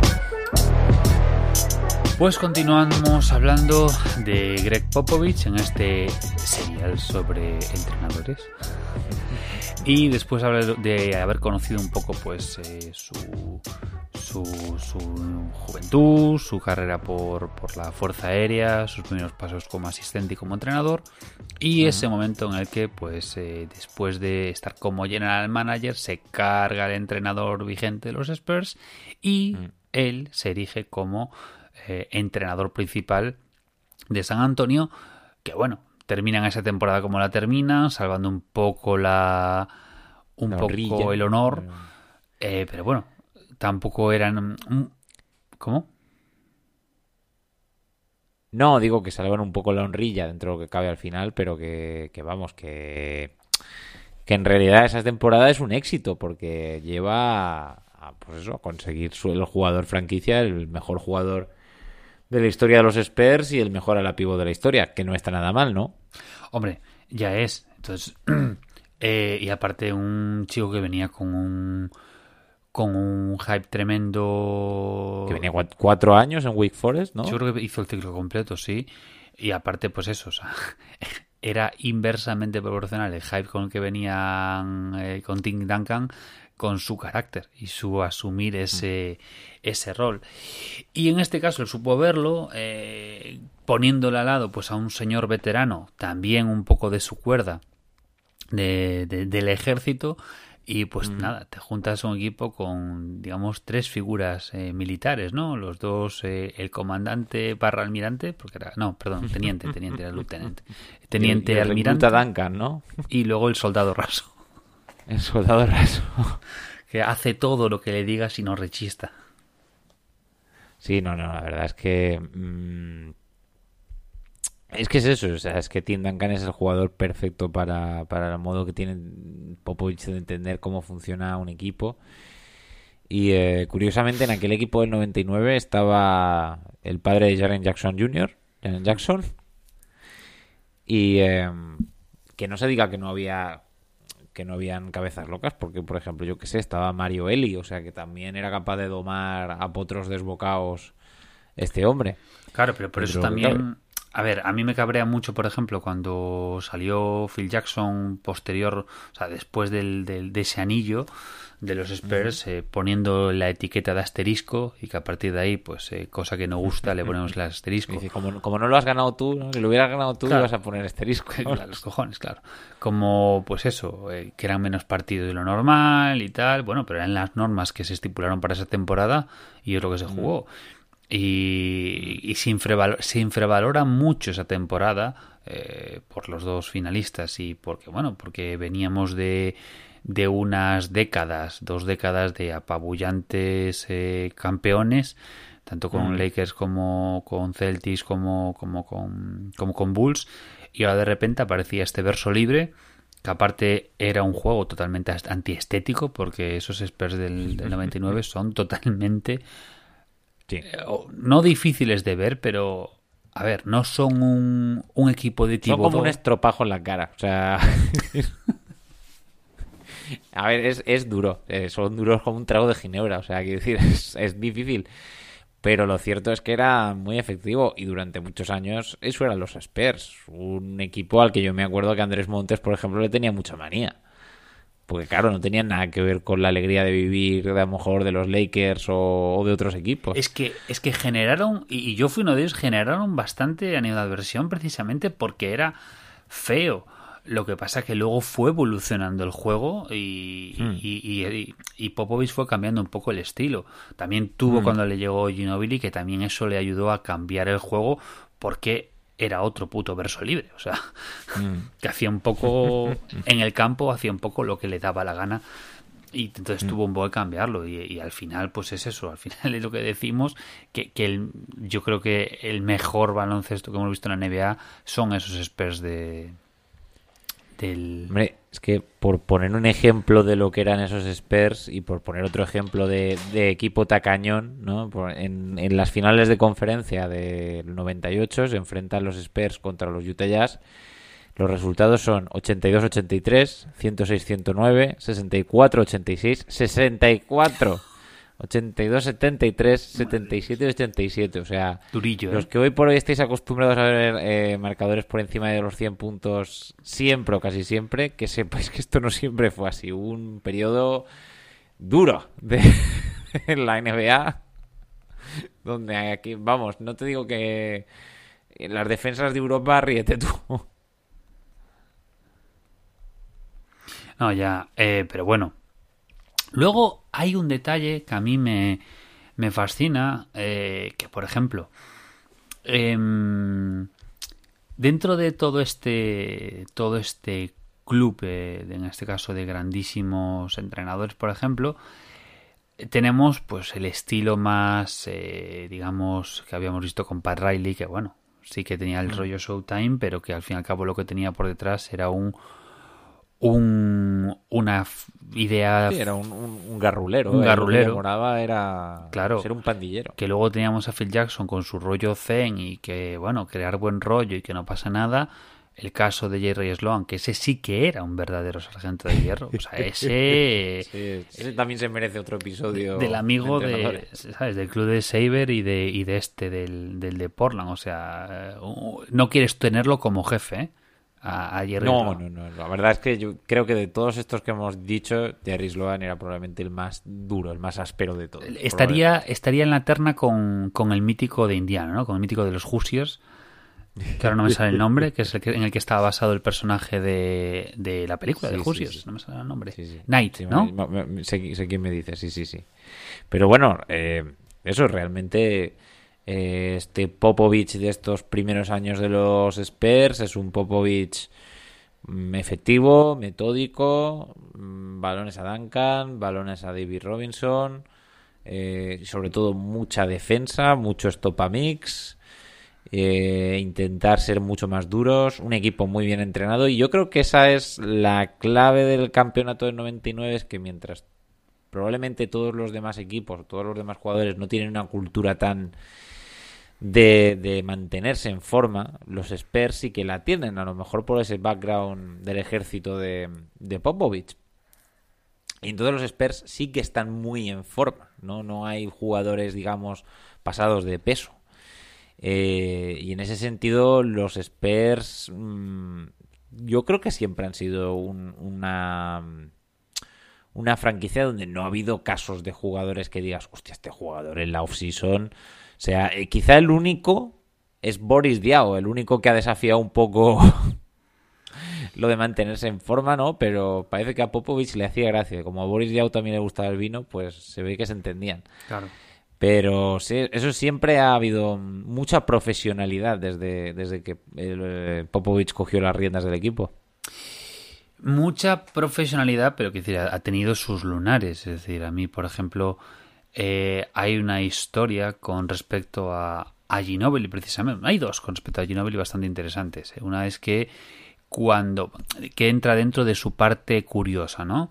Pues continuamos hablando de Greg Popovich en este serial sobre entrenadores. Y después de haber conocido un poco pues eh, su, su, su juventud, su carrera por, por la Fuerza Aérea, sus primeros pasos como asistente y como entrenador. Y ese momento en el que pues eh, después de estar como general manager se carga el entrenador vigente de los Spurs y él se erige como eh, entrenador principal de San Antonio, que bueno, terminan esa temporada como la terminan, salvando un poco la un La poco el honor, eh, pero bueno, tampoco eran mm, ¿cómo? No, digo que salvan un poco la honrilla dentro de lo que cabe al final, pero que, que vamos, que, que en realidad esa temporada es un éxito porque lleva a, a, pues eso, a conseguir su, el jugador franquicia, el mejor jugador de la historia de los Spurs y el mejor a la pivot de la historia, que no está nada mal, ¿no? Hombre, ya es. Entonces, eh, y aparte un chico que venía con un con un hype tremendo. Que venía cua- cuatro años en Wake Forest, ¿no? Yo creo que hizo el ciclo completo, sí. Y aparte, pues eso, o sea, era inversamente proporcional el hype con el que venían eh, con Tim Duncan con su carácter y su asumir ese, ese rol. Y en este caso él supo verlo, eh, poniéndole al lado pues a un señor veterano, también un poco de su cuerda, de, de- del ejército, y pues nada, te juntas a un equipo con, digamos, tres figuras eh, militares, ¿no? Los dos, eh, el comandante barra almirante, porque era, no, perdón, teniente, teniente, era. Teniente Y el- y el almirante Duncan, ¿no? y luego el soldado raso, El soldado raso. que hace todo lo que le digas y no rechista. Sí, no, no, la verdad es que. mm, es que es eso, o sea, es que Tim Duncan es el jugador perfecto para, para el modo que tiene Popovich de entender cómo funciona un equipo. Y eh, curiosamente, en aquel equipo del 99 estaba el padre de Jaren Jackson Jr., Jaren Jackson. Y eh, que no se diga que no había que no habían cabezas locas, porque por ejemplo, yo que sé, estaba Mario Eli, o sea que también era capaz de domar a potros desbocados este hombre. Claro, pero por eso también. A ver, a mí me cabrea mucho, por ejemplo, cuando salió Phil Jackson posterior, o sea, después del, del- de ese anillo de los Spurs, eh, poniendo la etiqueta de asterisco y que a partir de ahí, pues, eh, cosa que no gusta, le ponemos el asterisco. dice, como, como no lo has ganado tú, ¿no? si lo hubieras ganado tú, Claro. ibas a poner asterisco. ¿no? Los cojones, claro. Como, pues eso, eh, que eran menos partidos de lo normal y tal. Bueno, pero eran las normas que se estipularon para esa temporada y es lo que se jugó. Y, y se, se infravalora mucho esa temporada eh, por los dos finalistas y porque, bueno, porque veníamos de, de unas décadas, dos décadas de apabullantes eh, campeones tanto con Lakers como con Celtics como, como, con, como con Bulls y ahora de repente aparecía este verso libre que aparte era un juego totalmente antiestético porque esos Spurs del, del 99 son totalmente Sí. eh, no difíciles de ver, pero a ver, no son un, un equipo de Son Thibodeau. como un estropajo en la cara. O sea. A ver, es, es duro. eh, son duros como un trago de ginebra. O sea, quiero decir, es, es difícil. Pero lo cierto es que era muy efectivo y durante muchos años eso eran los Spurs. Un equipo al que yo me acuerdo que Andrés Montes, por ejemplo, le tenía mucha manía. Porque claro, no tenían nada que ver con la alegría de vivir de a lo mejor de los Lakers o, de otros equipos. Es que, es que generaron, y yo fui uno de ellos, generaron bastante a nivel de adversión precisamente porque era feo. Lo que pasa que luego fue evolucionando el juego y, Hmm. y, y- Popovich fue cambiando un poco el estilo. También tuvo Hmm. cuando le llegó Ginobili que también eso le ayudó a cambiar el juego porque era otro puto verso libre. O sea, Hmm. que hacía un poco en el campo, hacía un poco lo que le daba la gana y entonces tuvo un poco que cambiarlo y, y al final pues es eso, al final es lo que decimos que, que el- yo creo que el mejor baloncesto que hemos visto en la NBA son esos Spurs de del Hombre, es que por poner un ejemplo de lo que eran esos Spurs y por poner otro ejemplo de, de equipo tacañón, ¿no? En las finales de conferencia del 98 se enfrentan los Spurs contra los Utah Jazz. Los resultados son 82-83, 106-109, 64-86, 64, 82-73, 77-87. O sea, durillo, ¿eh? los que hoy por hoy estáis acostumbrados a ver eh, marcadores por encima de los 100 puntos siempre o casi siempre, que sepáis que esto no siempre fue así. Hubo un periodo duro de la NBA donde aquí, vamos, no te digo que en las defensas de Europa ríete tú. No, ya, eh, pero bueno. Luego hay un detalle que a mí me, me fascina, eh, que por ejemplo, em, dentro de todo este, todo este club, eh, en este caso de grandísimos entrenadores, por ejemplo, tenemos pues el estilo más, eh, digamos, que habíamos visto con Pat Riley, que bueno, sí que tenía el rollo Showtime, pero que al fin y al cabo lo que tenía por detrás era un un, una idea Sí, era un, un- un garrulero. Un eh, lo que garrulero. le moraba era Claro. ser un pandillero. que luego teníamos a Phil Jackson con su rollo zen y que, bueno, crear buen rollo y que no pasa nada. El caso de Jerry Sloan, que ese sí que era un verdadero sargento de hierro. O sea, ese Sí, ese también se merece otro episodio. del amigo de. ¿sabes? Del club de Saber y de, y de este, del, del de Portland. O sea, uh, no quieres tenerlo como jefe, ¿eh? A, a Jerry No, Sloan. no, no. La verdad es que yo creo que de todos estos que hemos dicho, Jerry Sloan era probablemente el más duro, el más áspero de todos. Estaría, estaría en la terna con, con el mítico de Indiana, ¿no? Con el mítico de los Hoosiers, que ahora no me sale el nombre, que es el que, en el que estaba basado el personaje de, de la película Sí, de sí, Hoosiers, sí. no me sale el nombre. Sí, sí. Knight, Sí, ¿no? sé quién me dice, sí, sí, sí. Pero bueno, eh, eso realmente. Eh, este Popovich de estos primeros años de los Spurs es un Popovich mm, efectivo, metódico, mm, balones a Duncan, balones a David Robinson, eh, sobre todo mucha defensa, mucho stop a mix, eh, intentar ser mucho más duros, un equipo muy bien entrenado y yo creo que esa es la clave del campeonato del 99 es que mientras probablemente todos los demás equipos, todos los demás jugadores no tienen una cultura tan de, de mantenerse en forma, los Spurs sí que la tienen, a lo mejor por ese background del ejército de, de Popovich. Y entonces los Spurs sí que están muy en forma, ¿no? No hay jugadores, digamos, pasados de peso. Eh, y en ese sentido, los Spurs, mm, yo creo que siempre han sido un- una, una franquicia donde no ha habido casos de jugadores que digas, hostia, este jugador en la off-season. O sea, eh, quizá el único es Boris Diaw, el único que ha desafiado un poco lo de mantenerse en forma, ¿no? Pero parece que a Popovich le hacía gracia. Como a Boris Diaw también le gustaba el vino, pues se ve que se entendían. Claro. Pero sí, eso siempre ha habido mucha profesionalidad desde, desde que eh, Popovich cogió las riendas del equipo. Mucha profesionalidad, pero que decir, ha ha tenido sus lunares. Es decir, a mí, por ejemplo, eh, hay una historia con respecto a, a Ginobili, precisamente. Hay dos con respecto a Ginobili bastante interesantes. ¿eh? Una es que cuando que entra dentro de su parte curiosa, ¿no?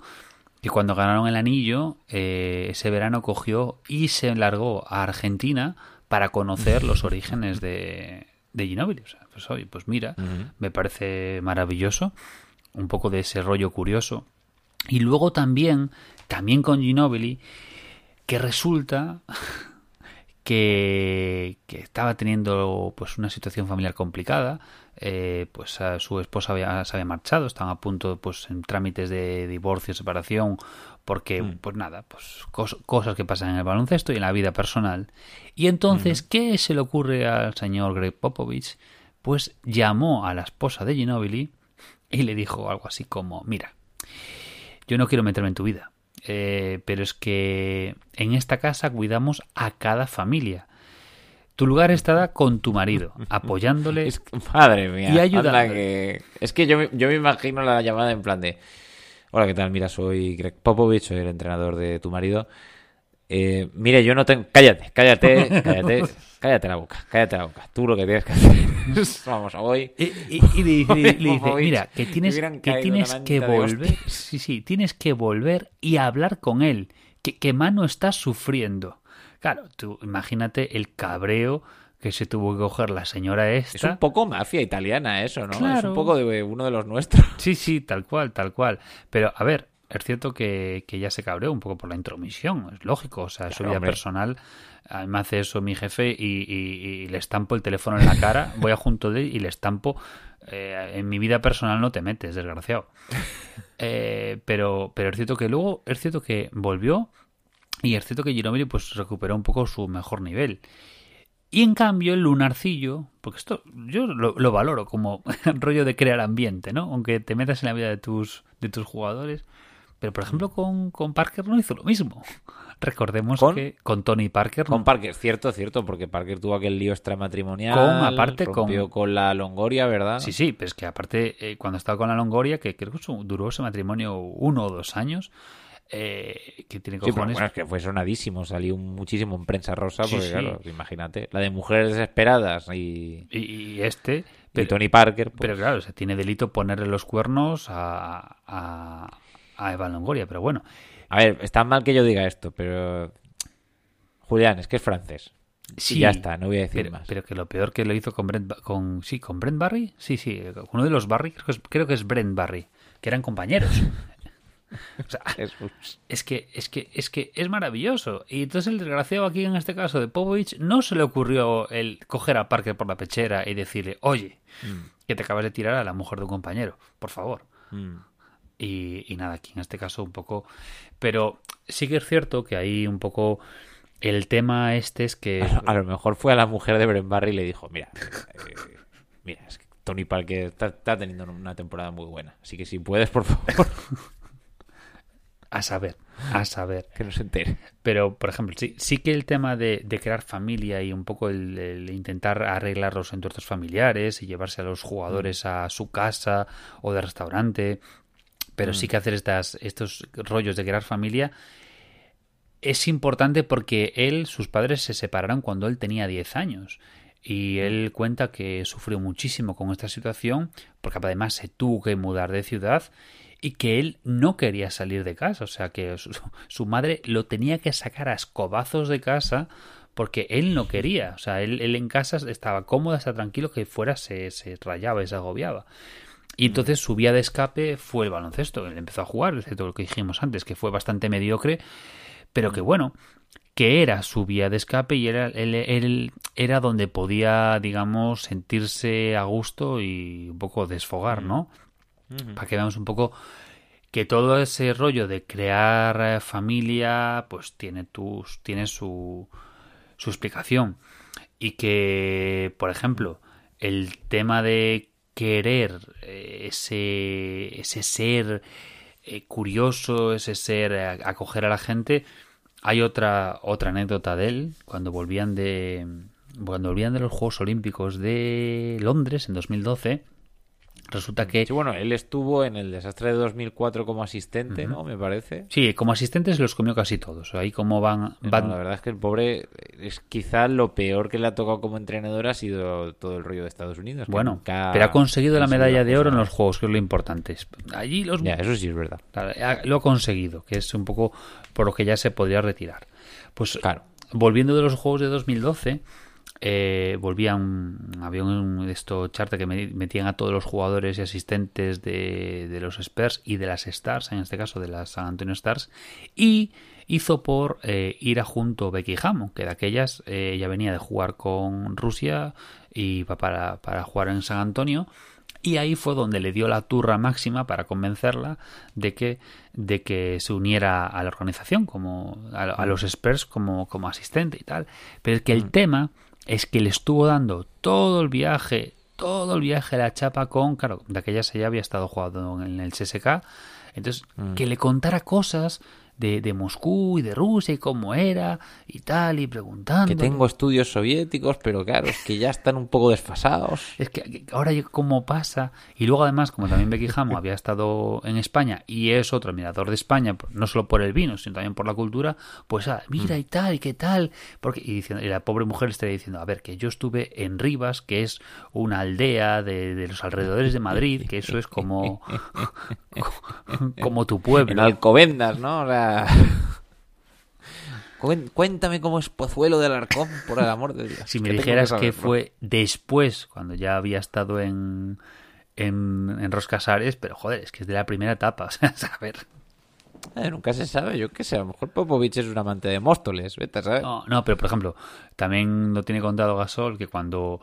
que cuando ganaron el anillo, eh, ese verano cogió y se largó a Argentina para conocer los orígenes de, de Ginóbili. O sea, pues oye, pues mira, me parece maravilloso, un poco de ese rollo curioso. Y luego también, también con Ginóbili, que resulta que, que estaba teniendo pues una situación familiar complicada, eh, pues a su esposa había, se había marchado, estaban a punto pues en trámites de divorcio, separación, porque Mm. pues nada, pues cos- cosas que pasan en el baloncesto y en la vida personal. Y entonces, ¿qué se le ocurre al señor Greg Popovich? Pues llamó a la esposa de Ginobili y le dijo algo así como, mira, yo no quiero meterme en tu vida, eh, pero es que en esta casa cuidamos a cada familia. Tu lugar estará con tu marido, apoyándole. Es que- madre mía. Y ayudándole. que- Es que yo, me- yo me imagino la llamada en plan de... Hola, ¿qué tal? Mira, soy Greg Popovich, soy el entrenador de tu marido. Eh, mire, yo no tengo... Cállate, cállate, cállate, cállate la boca, cállate la boca. Tú lo que tienes que hacer es... Vamos, hoy... Y, y- y le dice, le dice, Popovich, mira, que tienes, que, tienes que volver, hostias". sí, sí, tienes que volver y hablar con él, que, que Mano está sufriendo. Claro, tú imagínate el cabreo que se tuvo que coger la señora Es esta. un poco mafia italiana eso, ¿no? Es un poco de uno de los nuestros. Sí, sí, tal cual, tal cual. Pero, a ver, es cierto que, que ya se cabreó un poco por la intromisión, es lógico, o sea, es su Claro, vida hombre. personal. A mí me hace eso mi jefe y, y- y le estampo el teléfono en la cara, voy a junto de él y le estampo. eh, en mi vida personal no te metes, desgraciado. Eh, pero, pero es cierto que luego, es cierto que volvió y es cierto que Ginobili pues recuperó un poco su mejor nivel. Y en cambio el lunarcillo, porque esto yo lo, lo valoro como rollo de crear ambiente, ¿no? Aunque te metas en la vida de tus, de tus jugadores. Pero por ejemplo con, con Parker no hizo lo mismo. Recordemos ¿Con? que con Tony Parker Con no- Parker, cierto, cierto, porque Parker tuvo aquel lío extramatrimonial. Con, aparte, rompió con- con la Longoria, ¿verdad? Sí, sí, pero es que aparte eh, cuando estaba con la Longoria, que creo que duró ese matrimonio uno o dos años, eh, que tiene Sí, pero cojones. bueno, es que fue sonadísimo, salió muchísimo en prensa rosa, Sí, porque sí. claro, imagínate, la de Mujeres Desesperadas y, y, y este, y pero, Tony Parker, pues, pero claro, o sea, tiene delito ponerle los cuernos a, a, a Eva Longoria, pero bueno. a ver, está mal que yo diga esto, pero Julián, es que es francés. Sí, y ya está, no voy a decir pero, más. pero que lo peor que lo hizo con Brent, con sí, con Brent Barry, sí, sí, uno de los Barry, creo que es, creo que es Brent Barry, que eran compañeros. O sea, es que, es que, es que es maravilloso. Y entonces el desgraciado aquí en este caso de Povich no se le ocurrió el coger a Parker por la pechera y decirle, oye, que te acabas de tirar a la mujer de un compañero, por favor. Mm. Y, y nada, aquí en este caso un poco. Pero sí que es cierto que ahí un poco el tema este es que. A lo mejor fue a la mujer de Brent Barry y le dijo, mira, eh, mira, es que Tony Parker está, está teniendo una temporada muy buena, así que si puedes, por favor, A saber, a saber. que no se entere. Pero, por ejemplo, sí, sí que el tema de, de crear familia y un poco el, el intentar arreglar los entornos familiares y llevarse a los jugadores a su casa o de restaurante, pero sí que hacer estas, estos rollos de crear familia es importante porque él, sus padres se separaron cuando él tenía 10 años. Y él cuenta que sufrió muchísimo con esta situación, porque además se tuvo que mudar de ciudad y que él no quería salir de casa. O sea, que su, su madre lo tenía que sacar a escobazos de casa porque él no quería. O sea, él, él en casa estaba cómodo, estaba tranquilo, que fuera se, se rayaba y se agobiaba. Y entonces su vía de escape fue el baloncesto. Él empezó a jugar, es cierto lo que dijimos antes, que fue bastante mediocre, pero que bueno, que era su vía de escape y era, él, él- era donde podía, digamos, sentirse a gusto y un poco desfogar, ¿no? Para que veamos un poco que todo ese rollo de crear eh, familia, pues tiene tus, tiene su, su explicación. Y que, por ejemplo, el tema de querer eh, ese, ese ser eh, curioso, ese ser eh, acoger a la gente, hay otra, otra anécdota de él, cuando volvían de cuando volvían de los Juegos Olímpicos de Londres en 2012, Resulta que Sí, bueno, él estuvo en el desastre de 2004 como asistente, ¿no? Me parece. sí, como asistentes los comió casi todos. Ahí como van, No, van la verdad es que el pobre es quizá lo peor que le ha tocado como entrenador ha sido todo el rollo de Estados Unidos. bueno, nunca pero ha conseguido la medalla de oro en los juegos, que es lo importante. Allí los Ya, eso sí es verdad. Lo ha conseguido, que es un poco por lo que ya se podría retirar. Pues Claro. volviendo de los juegos de 2012, eh, volvían, había un esto charte que me- metían a todos los jugadores y asistentes de, de los Spurs y de las Stars, en este caso de las San Antonio Stars, y hizo por eh, ir a junto Becky Hammond, que de aquellas eh, ya venía de jugar con Rusia y pa- para, para jugar en San Antonio. Y ahí fue donde le dio la turra máxima para convencerla de que, de que se uniera a la organización, como a, a los Spurs como, como asistente y tal. Pero es que el tema es que le estuvo dando todo el viaje, todo el viaje la chapa con, claro, de aquella se ya había estado jugando en el CSK. Entonces, que le contara cosas de, de Moscú y de Rusia y cómo era y tal, y preguntando. Que tengo estudios soviéticos, pero claro, es que ya están un poco desfasados. Es que ahora cómo pasa. Y luego además, como también Becky Hammond había estado en España y es otro admirador de España, no solo por el vino, sino también por la cultura, pues ah, mira y tal, y qué tal. Porque, y, diciendo, y la pobre mujer estaría diciendo, a ver, que yo estuve en Rivas, que es una aldea de, de los alrededores de Madrid, que eso es como, como tu En pueblo. Alcobendas, ¿no? O sea... Cuéntame cómo es Pozuelo del Arcón, por el amor de Dios. Si me dijeras que fue después, cuando ya había estado en, en, en Roscasares, pero joder, es que es de la primera etapa, o sea, a ver. Eh, nunca se sabe, yo qué sé, a lo mejor Popovich es un amante de Móstoles, vete a saber. No, no, pero por ejemplo, también lo tiene contado Gasol que cuando,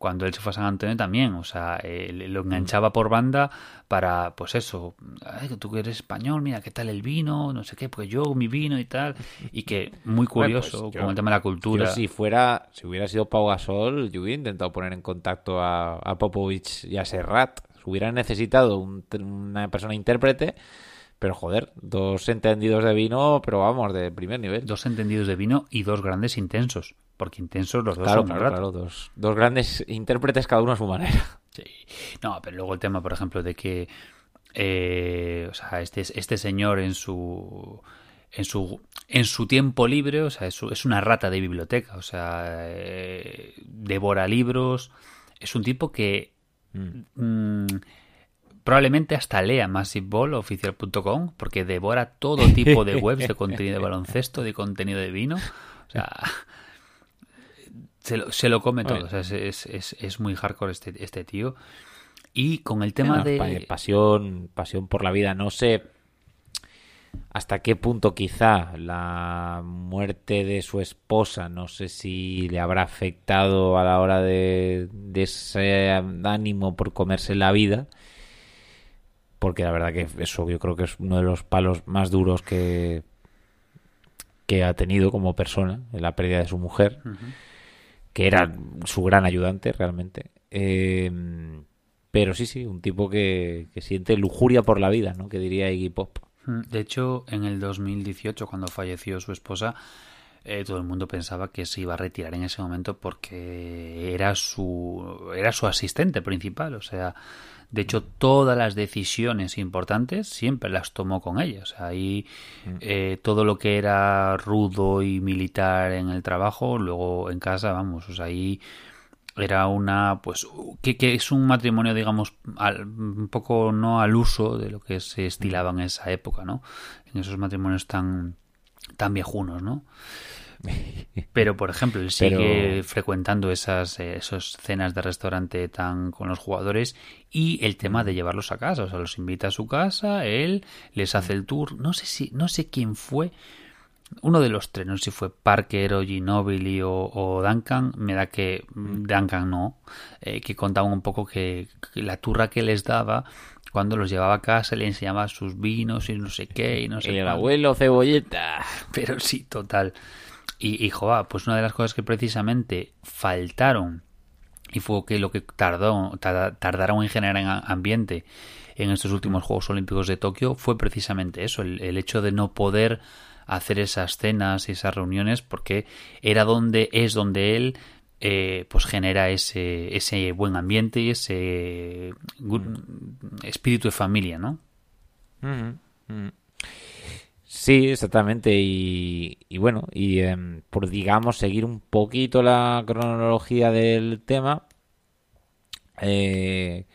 cuando él se fue a San Antonio también, o sea, eh, lo enganchaba por banda para, pues eso, "Ay, que tú que eres español, mira, ¿qué tal el vino? No sé qué, pues yo, mi vino y tal. Y que muy curioso Bueno, pues con el tema de la cultura. Yo si fuera, si hubiera sido Pau Gasol, yo hubiera intentado poner en contacto a, a Popovich y a Serrat. Hubiera necesitado un- una persona intérprete, pero joder, dos entendidos de vino, pero vamos, de primer nivel. Dos entendidos de vino y dos grandes intensos, porque intensos los dos claro, son claro, claro, dos, dos grandes intérpretes cada uno a su manera. Sí. No, pero luego el tema, por ejemplo, de que eh, o sea, este, este señor en su en su en su tiempo libre, o sea, es, es una rata de biblioteca, o sea, eh, devora libros, es un tipo que mm, probablemente hasta lea massiveball.oficial.com porque devora todo tipo de webs de contenido de baloncesto, de contenido de vino, o sea, se lo, se lo come todo, o sea, es, es, es, es muy hardcore este, este tío. Y con el tema de... pa- pasión, pasión por la vida. No sé hasta qué punto quizá la muerte de su esposa, no sé si le habrá afectado a la hora de, de ese ánimo por comerse la vida. Porque la verdad que eso yo creo que es uno de los palos más duros que, que ha tenido como persona, en la pérdida de su mujer, que era su gran ayudante realmente. Eh, pero sí, sí, un tipo que, que siente lujuria por la vida, ¿no? Que diría Iggy Pop. Mm, De hecho, en el 2018, cuando falleció su esposa, eh, todo el mundo pensaba que se iba a retirar en ese momento porque era su, era su asistente principal. O sea, de hecho, todas las decisiones importantes siempre las tomó con ella. O sea, ahí eh, todo lo que era rudo y militar en el trabajo, luego en casa, vamos, o sea, ahí era una pues que, que es un matrimonio digamos al- un poco no al uso de lo que se estilaba en esa época no en esos matrimonios tan tan viejunos no pero por ejemplo él sigue Pero- frecuentando esas eh, esas cenas de restaurante tan con los jugadores y el tema de llevarlos a casa. O sea los invita a su casa él les hace el tour. No sé si no sé quién fue. Uno de los tres, no sé si fue Parker o Ginobili o, o Duncan, me da que mm, Duncan no, eh, que contaban un poco que, que la turra que les daba cuando los llevaba a casa, le enseñaba sus vinos y no sé qué y no sé el abuelo cebolleta. Pero sí, total. Y, y joa, pues una de las cosas que precisamente faltaron y fue que lo que tardó tar- tardaron en generar ambiente en estos últimos Juegos Olímpicos de Tokio fue precisamente eso, el, el hecho de no poder hacer esas cenas y esas reuniones porque era donde es donde él eh, pues genera ese, ese buen ambiente y ese espíritu de familia, ¿no? Sí, exactamente. Y, bueno, y em, por digamos seguir un poquito la cronología del tema, eh,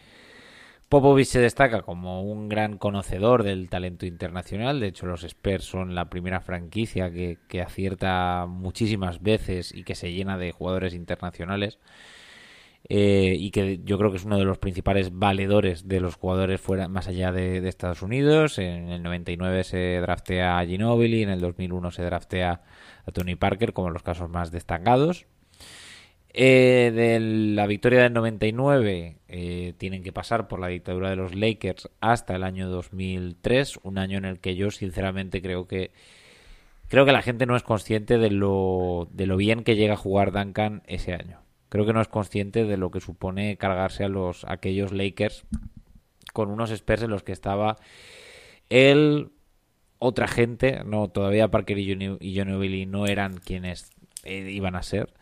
Popovich se destaca como un gran conocedor del talento internacional. De hecho, los Spurs son la primera franquicia que acierta muchísimas veces y que se llena de jugadores internacionales. Eh, y que yo creo que es uno de los principales valedores de los jugadores fuera más allá de, Estados Unidos. En el 99 se draftea a Ginobili, en el 2001 se draftea a Tony Parker como los casos más destacados. Eh, de la victoria del 99 eh, tienen que pasar por la dictadura de los Lakers hasta el año 2003, un año en el que yo sinceramente creo que creo que la gente no es consciente de lo, de lo bien que llega a jugar Duncan ese año creo que no es consciente de lo que supone cargarse a los aquellos Lakers con unos Spurs en los que estaba él, otra gente, no todavía Parker y Johnny Billy no eran quienes eh, iban a ser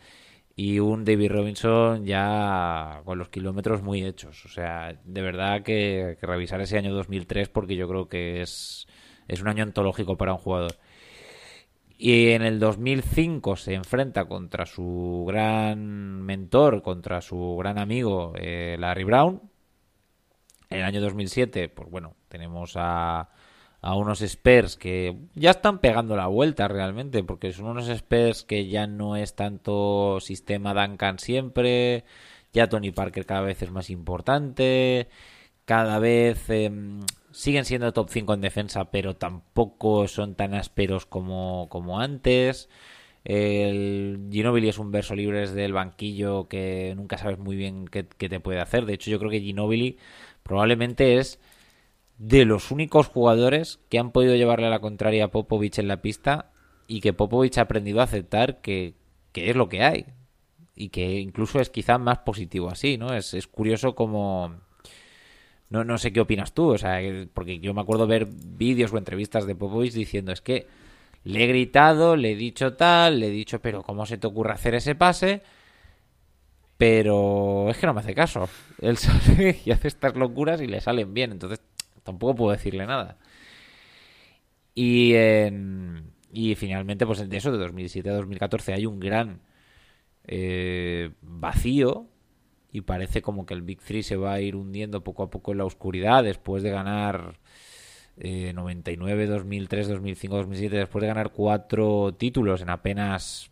y un David Robinson ya con los kilómetros muy hechos. O sea, de verdad que, que revisar ese año 2003 porque yo creo que es, es un año antológico para un jugador. Y en el 2005 se enfrenta contra su gran mentor, contra su gran amigo eh, Larry Brown. En el año 2007, pues bueno, tenemos a, a unos Spurs que ya están pegando la vuelta realmente, porque son unos Spurs que ya no es tanto sistema Duncan siempre, ya Tony Parker cada vez es más importante, cada vez em, siguen siendo top 5 en defensa, pero tampoco son tan ásperos como, como antes. El Ginobili es un verso libre desde el banquillo que nunca sabes muy bien qué, te puede hacer. De hecho, yo creo que Ginobili probablemente es de los únicos jugadores que han podido llevarle a la contraria a Popovich en la pista y que Popovich ha aprendido a aceptar que, que es lo que hay y que incluso es quizá más positivo así, ¿no? Es, es curioso como no, no sé qué opinas tú, o sea, porque yo me acuerdo ver vídeos o entrevistas de Popovich diciendo es que le he gritado, le he dicho tal, le he dicho, pero ¿cómo se te ocurre hacer ese pase? Pero es que no me hace caso. Él sale y hace estas locuras y le salen bien, entonces tampoco puedo decirle nada. Y, y finalmente, pues de eso, de 2007 a 2014 hay un gran eh, vacío y parece como que el Big Three se va a ir hundiendo poco a poco en la oscuridad después de ganar 99, 2003, 2005, 2007, después de ganar cuatro títulos en apenas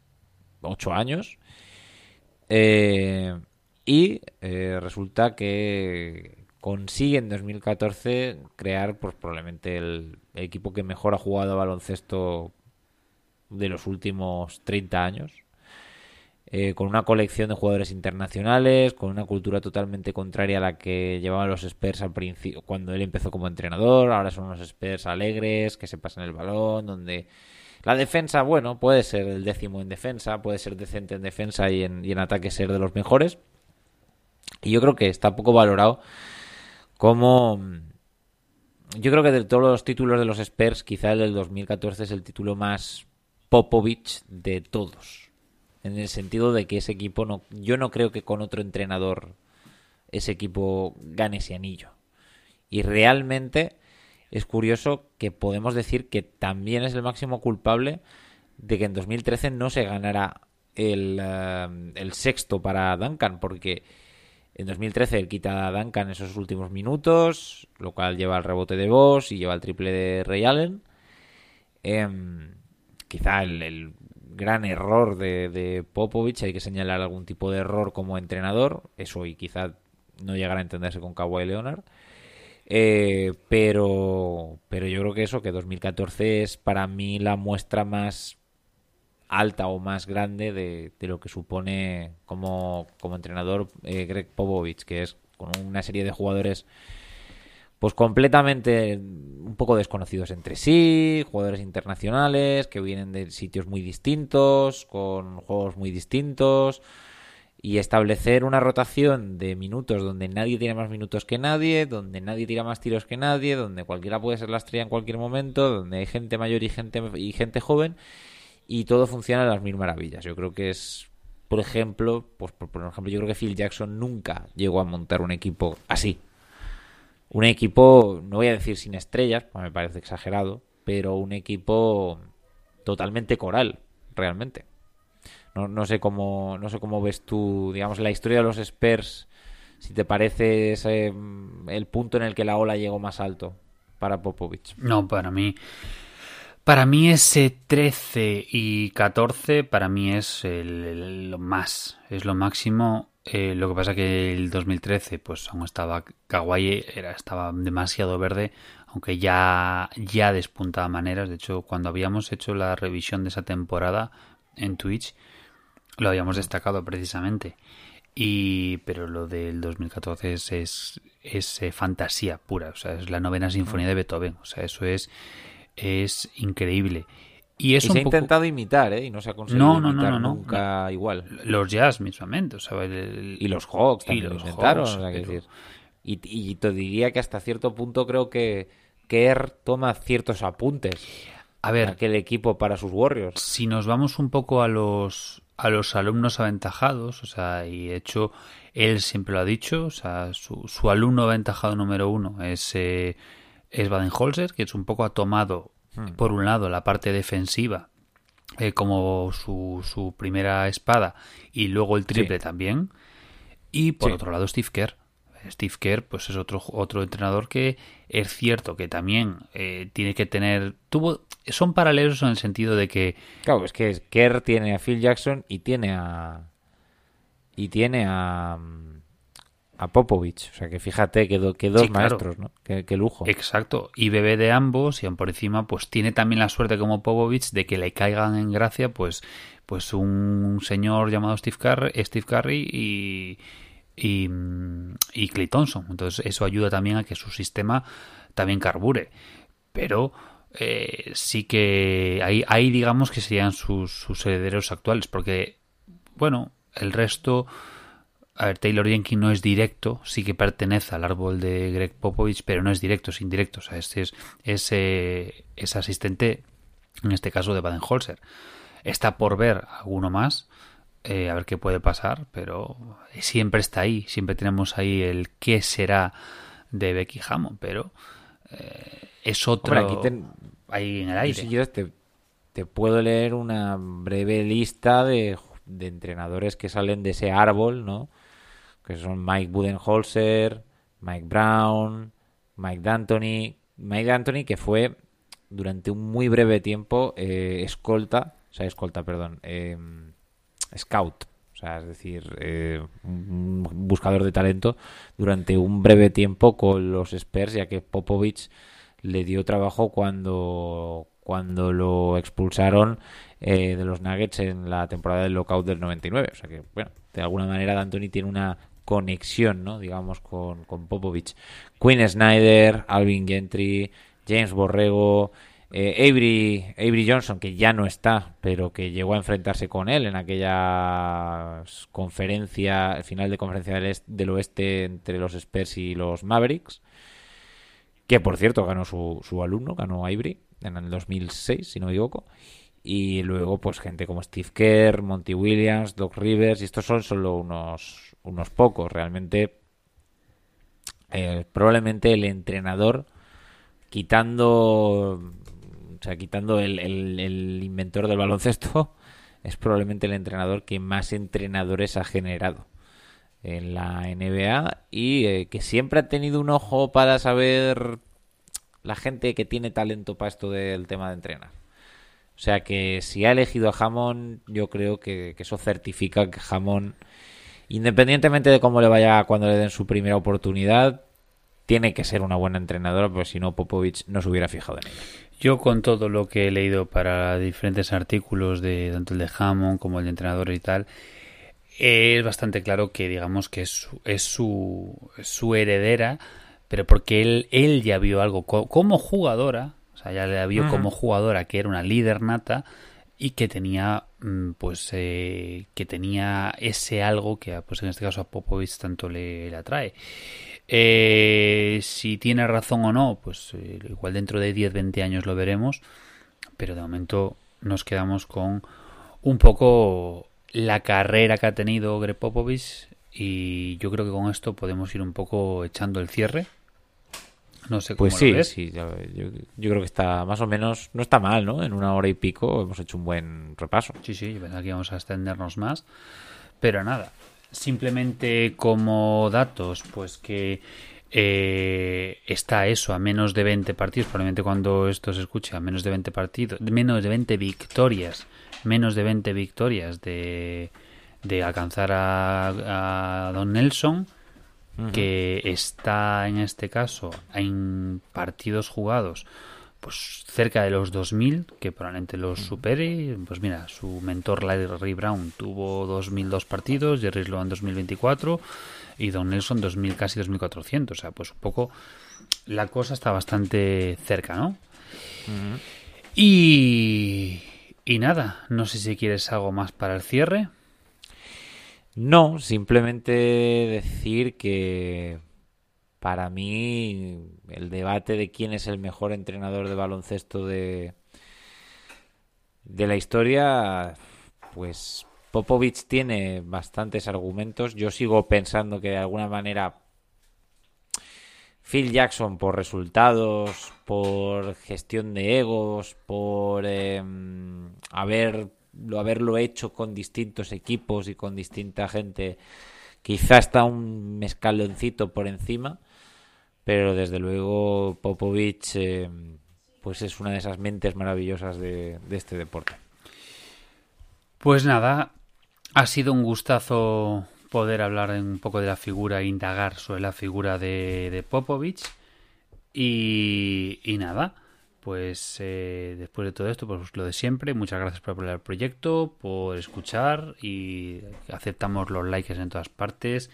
ocho años. Eh, y eh, resulta que consigue en 2014 crear pues probablemente el equipo que mejor ha jugado baloncesto de los últimos 30 años eh, con una colección de jugadores internacionales, con una cultura totalmente contraria a la que llevaban los Spurs al principio, cuando él empezó como entrenador. Ahora son unos Spurs alegres, que se pasan el balón, donde la defensa, bueno, puede ser el décimo en defensa, puede ser decente en defensa y en, y en ataque ser de los mejores. Y yo creo que está poco valorado como... Yo creo que de todos los títulos de los Spurs, quizá el del 2014 es el título más Popovich de todos en el sentido de que ese equipo no yo no creo que con otro entrenador ese equipo gane ese anillo y realmente es curioso que podemos decir que también es el máximo culpable de que en 2013 no se ganara el, eh, el sexto para Duncan porque en 2013 él quita a Duncan esos últimos minutos, lo cual lleva al rebote de Boss y lleva al triple de Ray Allen. Em, quizá el, gran error de, de, Popovich. Hay que señalar algún tipo de error como entrenador. Eso y quizá no llegará a entenderse con Kawhi Leonard. Eh, pero, pero yo creo que eso, que 2014 es para mí la muestra más alta o más grande de, lo que supone como, como entrenador eh, Greg Popovich, que es con una serie de jugadores pues completamente un poco desconocidos entre sí, jugadores internacionales que vienen de sitios muy distintos, con juegos muy distintos, y establecer una rotación de minutos donde nadie tiene más minutos que nadie, donde nadie tira más tiros que nadie, donde cualquiera puede ser la estrella en cualquier momento, donde hay gente mayor y gente y gente joven y todo funciona a las mil maravillas. Yo creo que es por ejemplo, pues por, por ejemplo, yo creo que Phil Jackson nunca llegó a montar un equipo así. Un equipo, no voy a decir sin estrellas, pues me parece exagerado, pero un equipo totalmente coral, realmente. No, no sé cómo no sé cómo ves tú, digamos, la historia de los Spurs, si te parece ese, mm, el punto en el que la ola llegó más alto para Popovich. No, para mí. Para mí ese 13 y 14 para mí es el, lo más, es lo máximo. Eh, lo que pasa que el 2013 pues aún estaba Kawhi era estaba demasiado verde, aunque ya ya despuntaba maneras. De hecho, cuando habíamos hecho la revisión de esa temporada en Twitch lo habíamos destacado precisamente. Y pero lo del 2014 es es, es, eh, fantasía pura, o sea, es la novena sinfonía de Beethoven, o sea, eso es es increíble. Y es y un se ha poco- intentado imitar, ¿eh? Y no se ha conseguido No, no, no, imitar no, nunca igual. los jazz mismamente, o sea, el- el- Y los Hawks y también lo los intentaron. Hawks, o sea, que pero- decir, y, y te diría que hasta cierto punto creo que Kerr toma ciertos apuntes A ver, aquel equipo para sus Warriors. si nos vamos un poco a los a los alumnos aventajados, o sea, y de hecho él siempre lo ha dicho, o sea, su, su alumno aventajado número uno es eh, es Baden-Holzer, que es un poco ha tomado por un lado la parte defensiva eh, como su, su primera espada y luego el triple Sí. también y por Sí. otro lado Steve Kerr Steve Kerr pues es otro otro entrenador que es cierto que también eh, tiene que tener tuvo son paralelos en el sentido de que Claro, es que Kerr tiene a Phil Jackson y tiene a. Y tiene a. A Popovich. O sea que fíjate que, do- que dos Sí, claro. maestros, ¿no? Qué, qué lujo. Exacto, y bebé de ambos y aún por encima pues tiene también la suerte como Popovich de que le caigan en gracia pues pues un señor llamado Steve Curry, Steve Curry y y, y Clay Thompson. Entonces eso ayuda también a que su sistema también carbure. Pero eh, sí que ahí, ahí digamos que serían sus, sus herederos actuales porque bueno, el resto a ver, Taylor Jenkins no es directo, sí que pertenece al árbol de Greg Popovich, pero no es directo, es indirecto. O sea, este es, es, eh, es asistente, en este caso, de Baden-Holzer. Está por ver alguno más, eh, a ver qué puede pasar, pero siempre está ahí. Siempre tenemos ahí el qué será de Becky Hammond, pero eh, es otro Hombre, aquí ten- ahí en el Yo, aire. si quieres, te, te puedo leer una breve lista de, de entrenadores que salen de ese árbol, ¿no? Que son Mike Budenholzer, Mike Brown, Mike D'Antoni. Mike D'Antoni, que fue durante un muy breve tiempo eh, escolta, o sea, escolta, perdón, eh, scout. O sea, es decir, eh, buscador de talento durante un breve tiempo con los Spurs, ya que Popovich le dio trabajo cuando, cuando lo expulsaron eh, de los Nuggets en la temporada del lockout del 99. O sea que, bueno, de alguna manera D'Antoni tiene una conexión, ¿no? Digamos, con, Popovich. Quinn Snyder, Alvin Gentry, James Borrego, eh, Avery, Avery Johnson, que ya no está, pero que llegó a enfrentarse con él en aquella conferencia, final de conferencia del, est- del oeste entre los Spurs y los Mavericks que por cierto ganó su, su alumno, ganó Ivory en el 2006, si no me equivoco. Y luego, pues gente como Steve Kerr, Monty Williams, Doc Rivers, y estos son solo unos, unos pocos. Realmente, eh, probablemente el entrenador, quitando, o sea, quitando el, el- inventor del baloncesto, es probablemente el entrenador que más entrenadores ha generado en la NBA y eh, que siempre ha tenido un ojo para saber la gente que tiene talento para esto del tema de entrenar. O sea que si ha elegido a Jamón, yo creo que, que eso certifica que Jamón, independientemente de cómo le vaya cuando le den su primera oportunidad, tiene que ser una buena entrenadora, porque si no, Popovich no se hubiera fijado en ella. Yo con todo lo que he leído para diferentes artículos de tanto el de Hammond como el de entrenadores y tal, es bastante claro que digamos que es su, es su, su heredera, pero porque él, él ya vio algo co- como jugadora, o sea, ya la vio como jugadora que era una líder nata y que tenía mm, pues eh, que tenía ese algo que pues en este caso a Popovich tanto le, atrae. Eh, si tiene razón o no, pues eh, igual dentro de 10, 20 años lo veremos, pero de momento nos quedamos con un poco la carrera que ha tenido Greg Popovich y yo creo que con esto podemos ir un poco echando el cierre. No sé cómo Pues sí, lo ves. sí, yo, yo- yo creo que está más o menos, no está mal, ¿no? En una hora y pico hemos hecho un buen repaso. Sí, sí, yo pensaba que íbamos a extendernos más. Pero nada, simplemente como datos, pues que eh, está eso a menos de 20 partidos, probablemente cuando esto se escuche, a menos de 20 partidos, menos de 20 victorias, menos de 20 victorias de, de alcanzar a, a Don Nelson, que está en este caso en partidos jugados pues cerca de los 2000 que probablemente los supere. Pues mira su mentor Larry Brown tuvo 2002 partidos Jerry Sloan 2024 y Don Nelson 2000 casi 2400 o sea pues un poco la cosa está bastante cerca ¿no? y y nada no sé si quieres algo más para el cierre No, simplemente decir que para mí el debate de quién es el mejor entrenador de baloncesto de, de la historia, pues Popovich tiene bastantes argumentos. Yo sigo pensando que de alguna manera Phil Jackson por resultados, por gestión de egos, por eh, haber, lo- haberlo hecho con distintos equipos y con distinta gente, quizá está un escaloncito por encima, pero desde luego Popovich eh, pues es una de esas mentes maravillosas de, este deporte. Pues nada, ha sido un gustazo poder hablar un poco de la figura e indagar sobre la figura de, de Popovich. Y, y nada, pues eh, después de todo esto, pues lo de siempre, muchas gracias por apoyar el proyecto, por escuchar y aceptamos los likes en todas partes.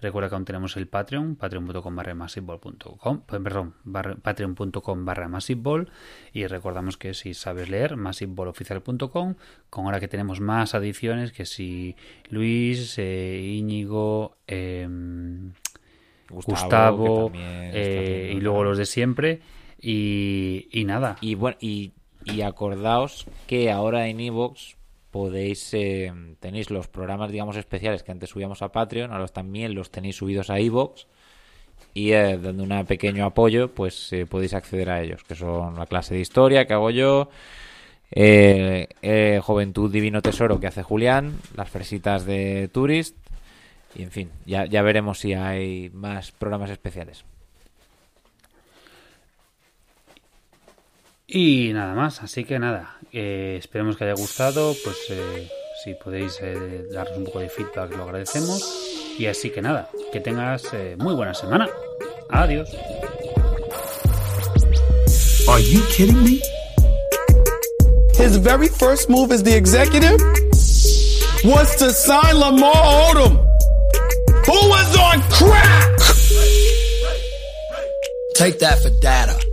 Recuerda que aún tenemos el Patreon, patreon.com barra massiveball.com, eh, perdón, patreon.com barra massiveball y recordamos que si sabes leer, massiveballoficial.com, con ahora que tenemos más adiciones, que si Luis, eh, Íñigo, em, Gustavo, Gustavo, también eh, haciendo- y luego los de siempre y, nada. Y bueno, y, acordaos que ahora en Evox podéis, eh, tenéis los programas, digamos, especiales que antes subíamos a Patreon, ahora también los tenéis subidos a Evox y eh, dando un pequeño apoyo, pues eh, podéis acceder a ellos, que son la clase de historia que hago yo, eh, Juventud Divino Tesoro que hace Julián, las fresitas de Tourist y en fin, ya, ya veremos si hay más programas especiales. Y nada más, así que nada, eh, esperemos que haya gustado, pues eh, si podéis eh, darnos un poco de feedback lo agradecemos. Y así que nada, que tengas eh, muy buena semana. Adiós. Are you kidding me? His very first move as the executive was to sign Lamar Odom, who was on crack. Take that for data.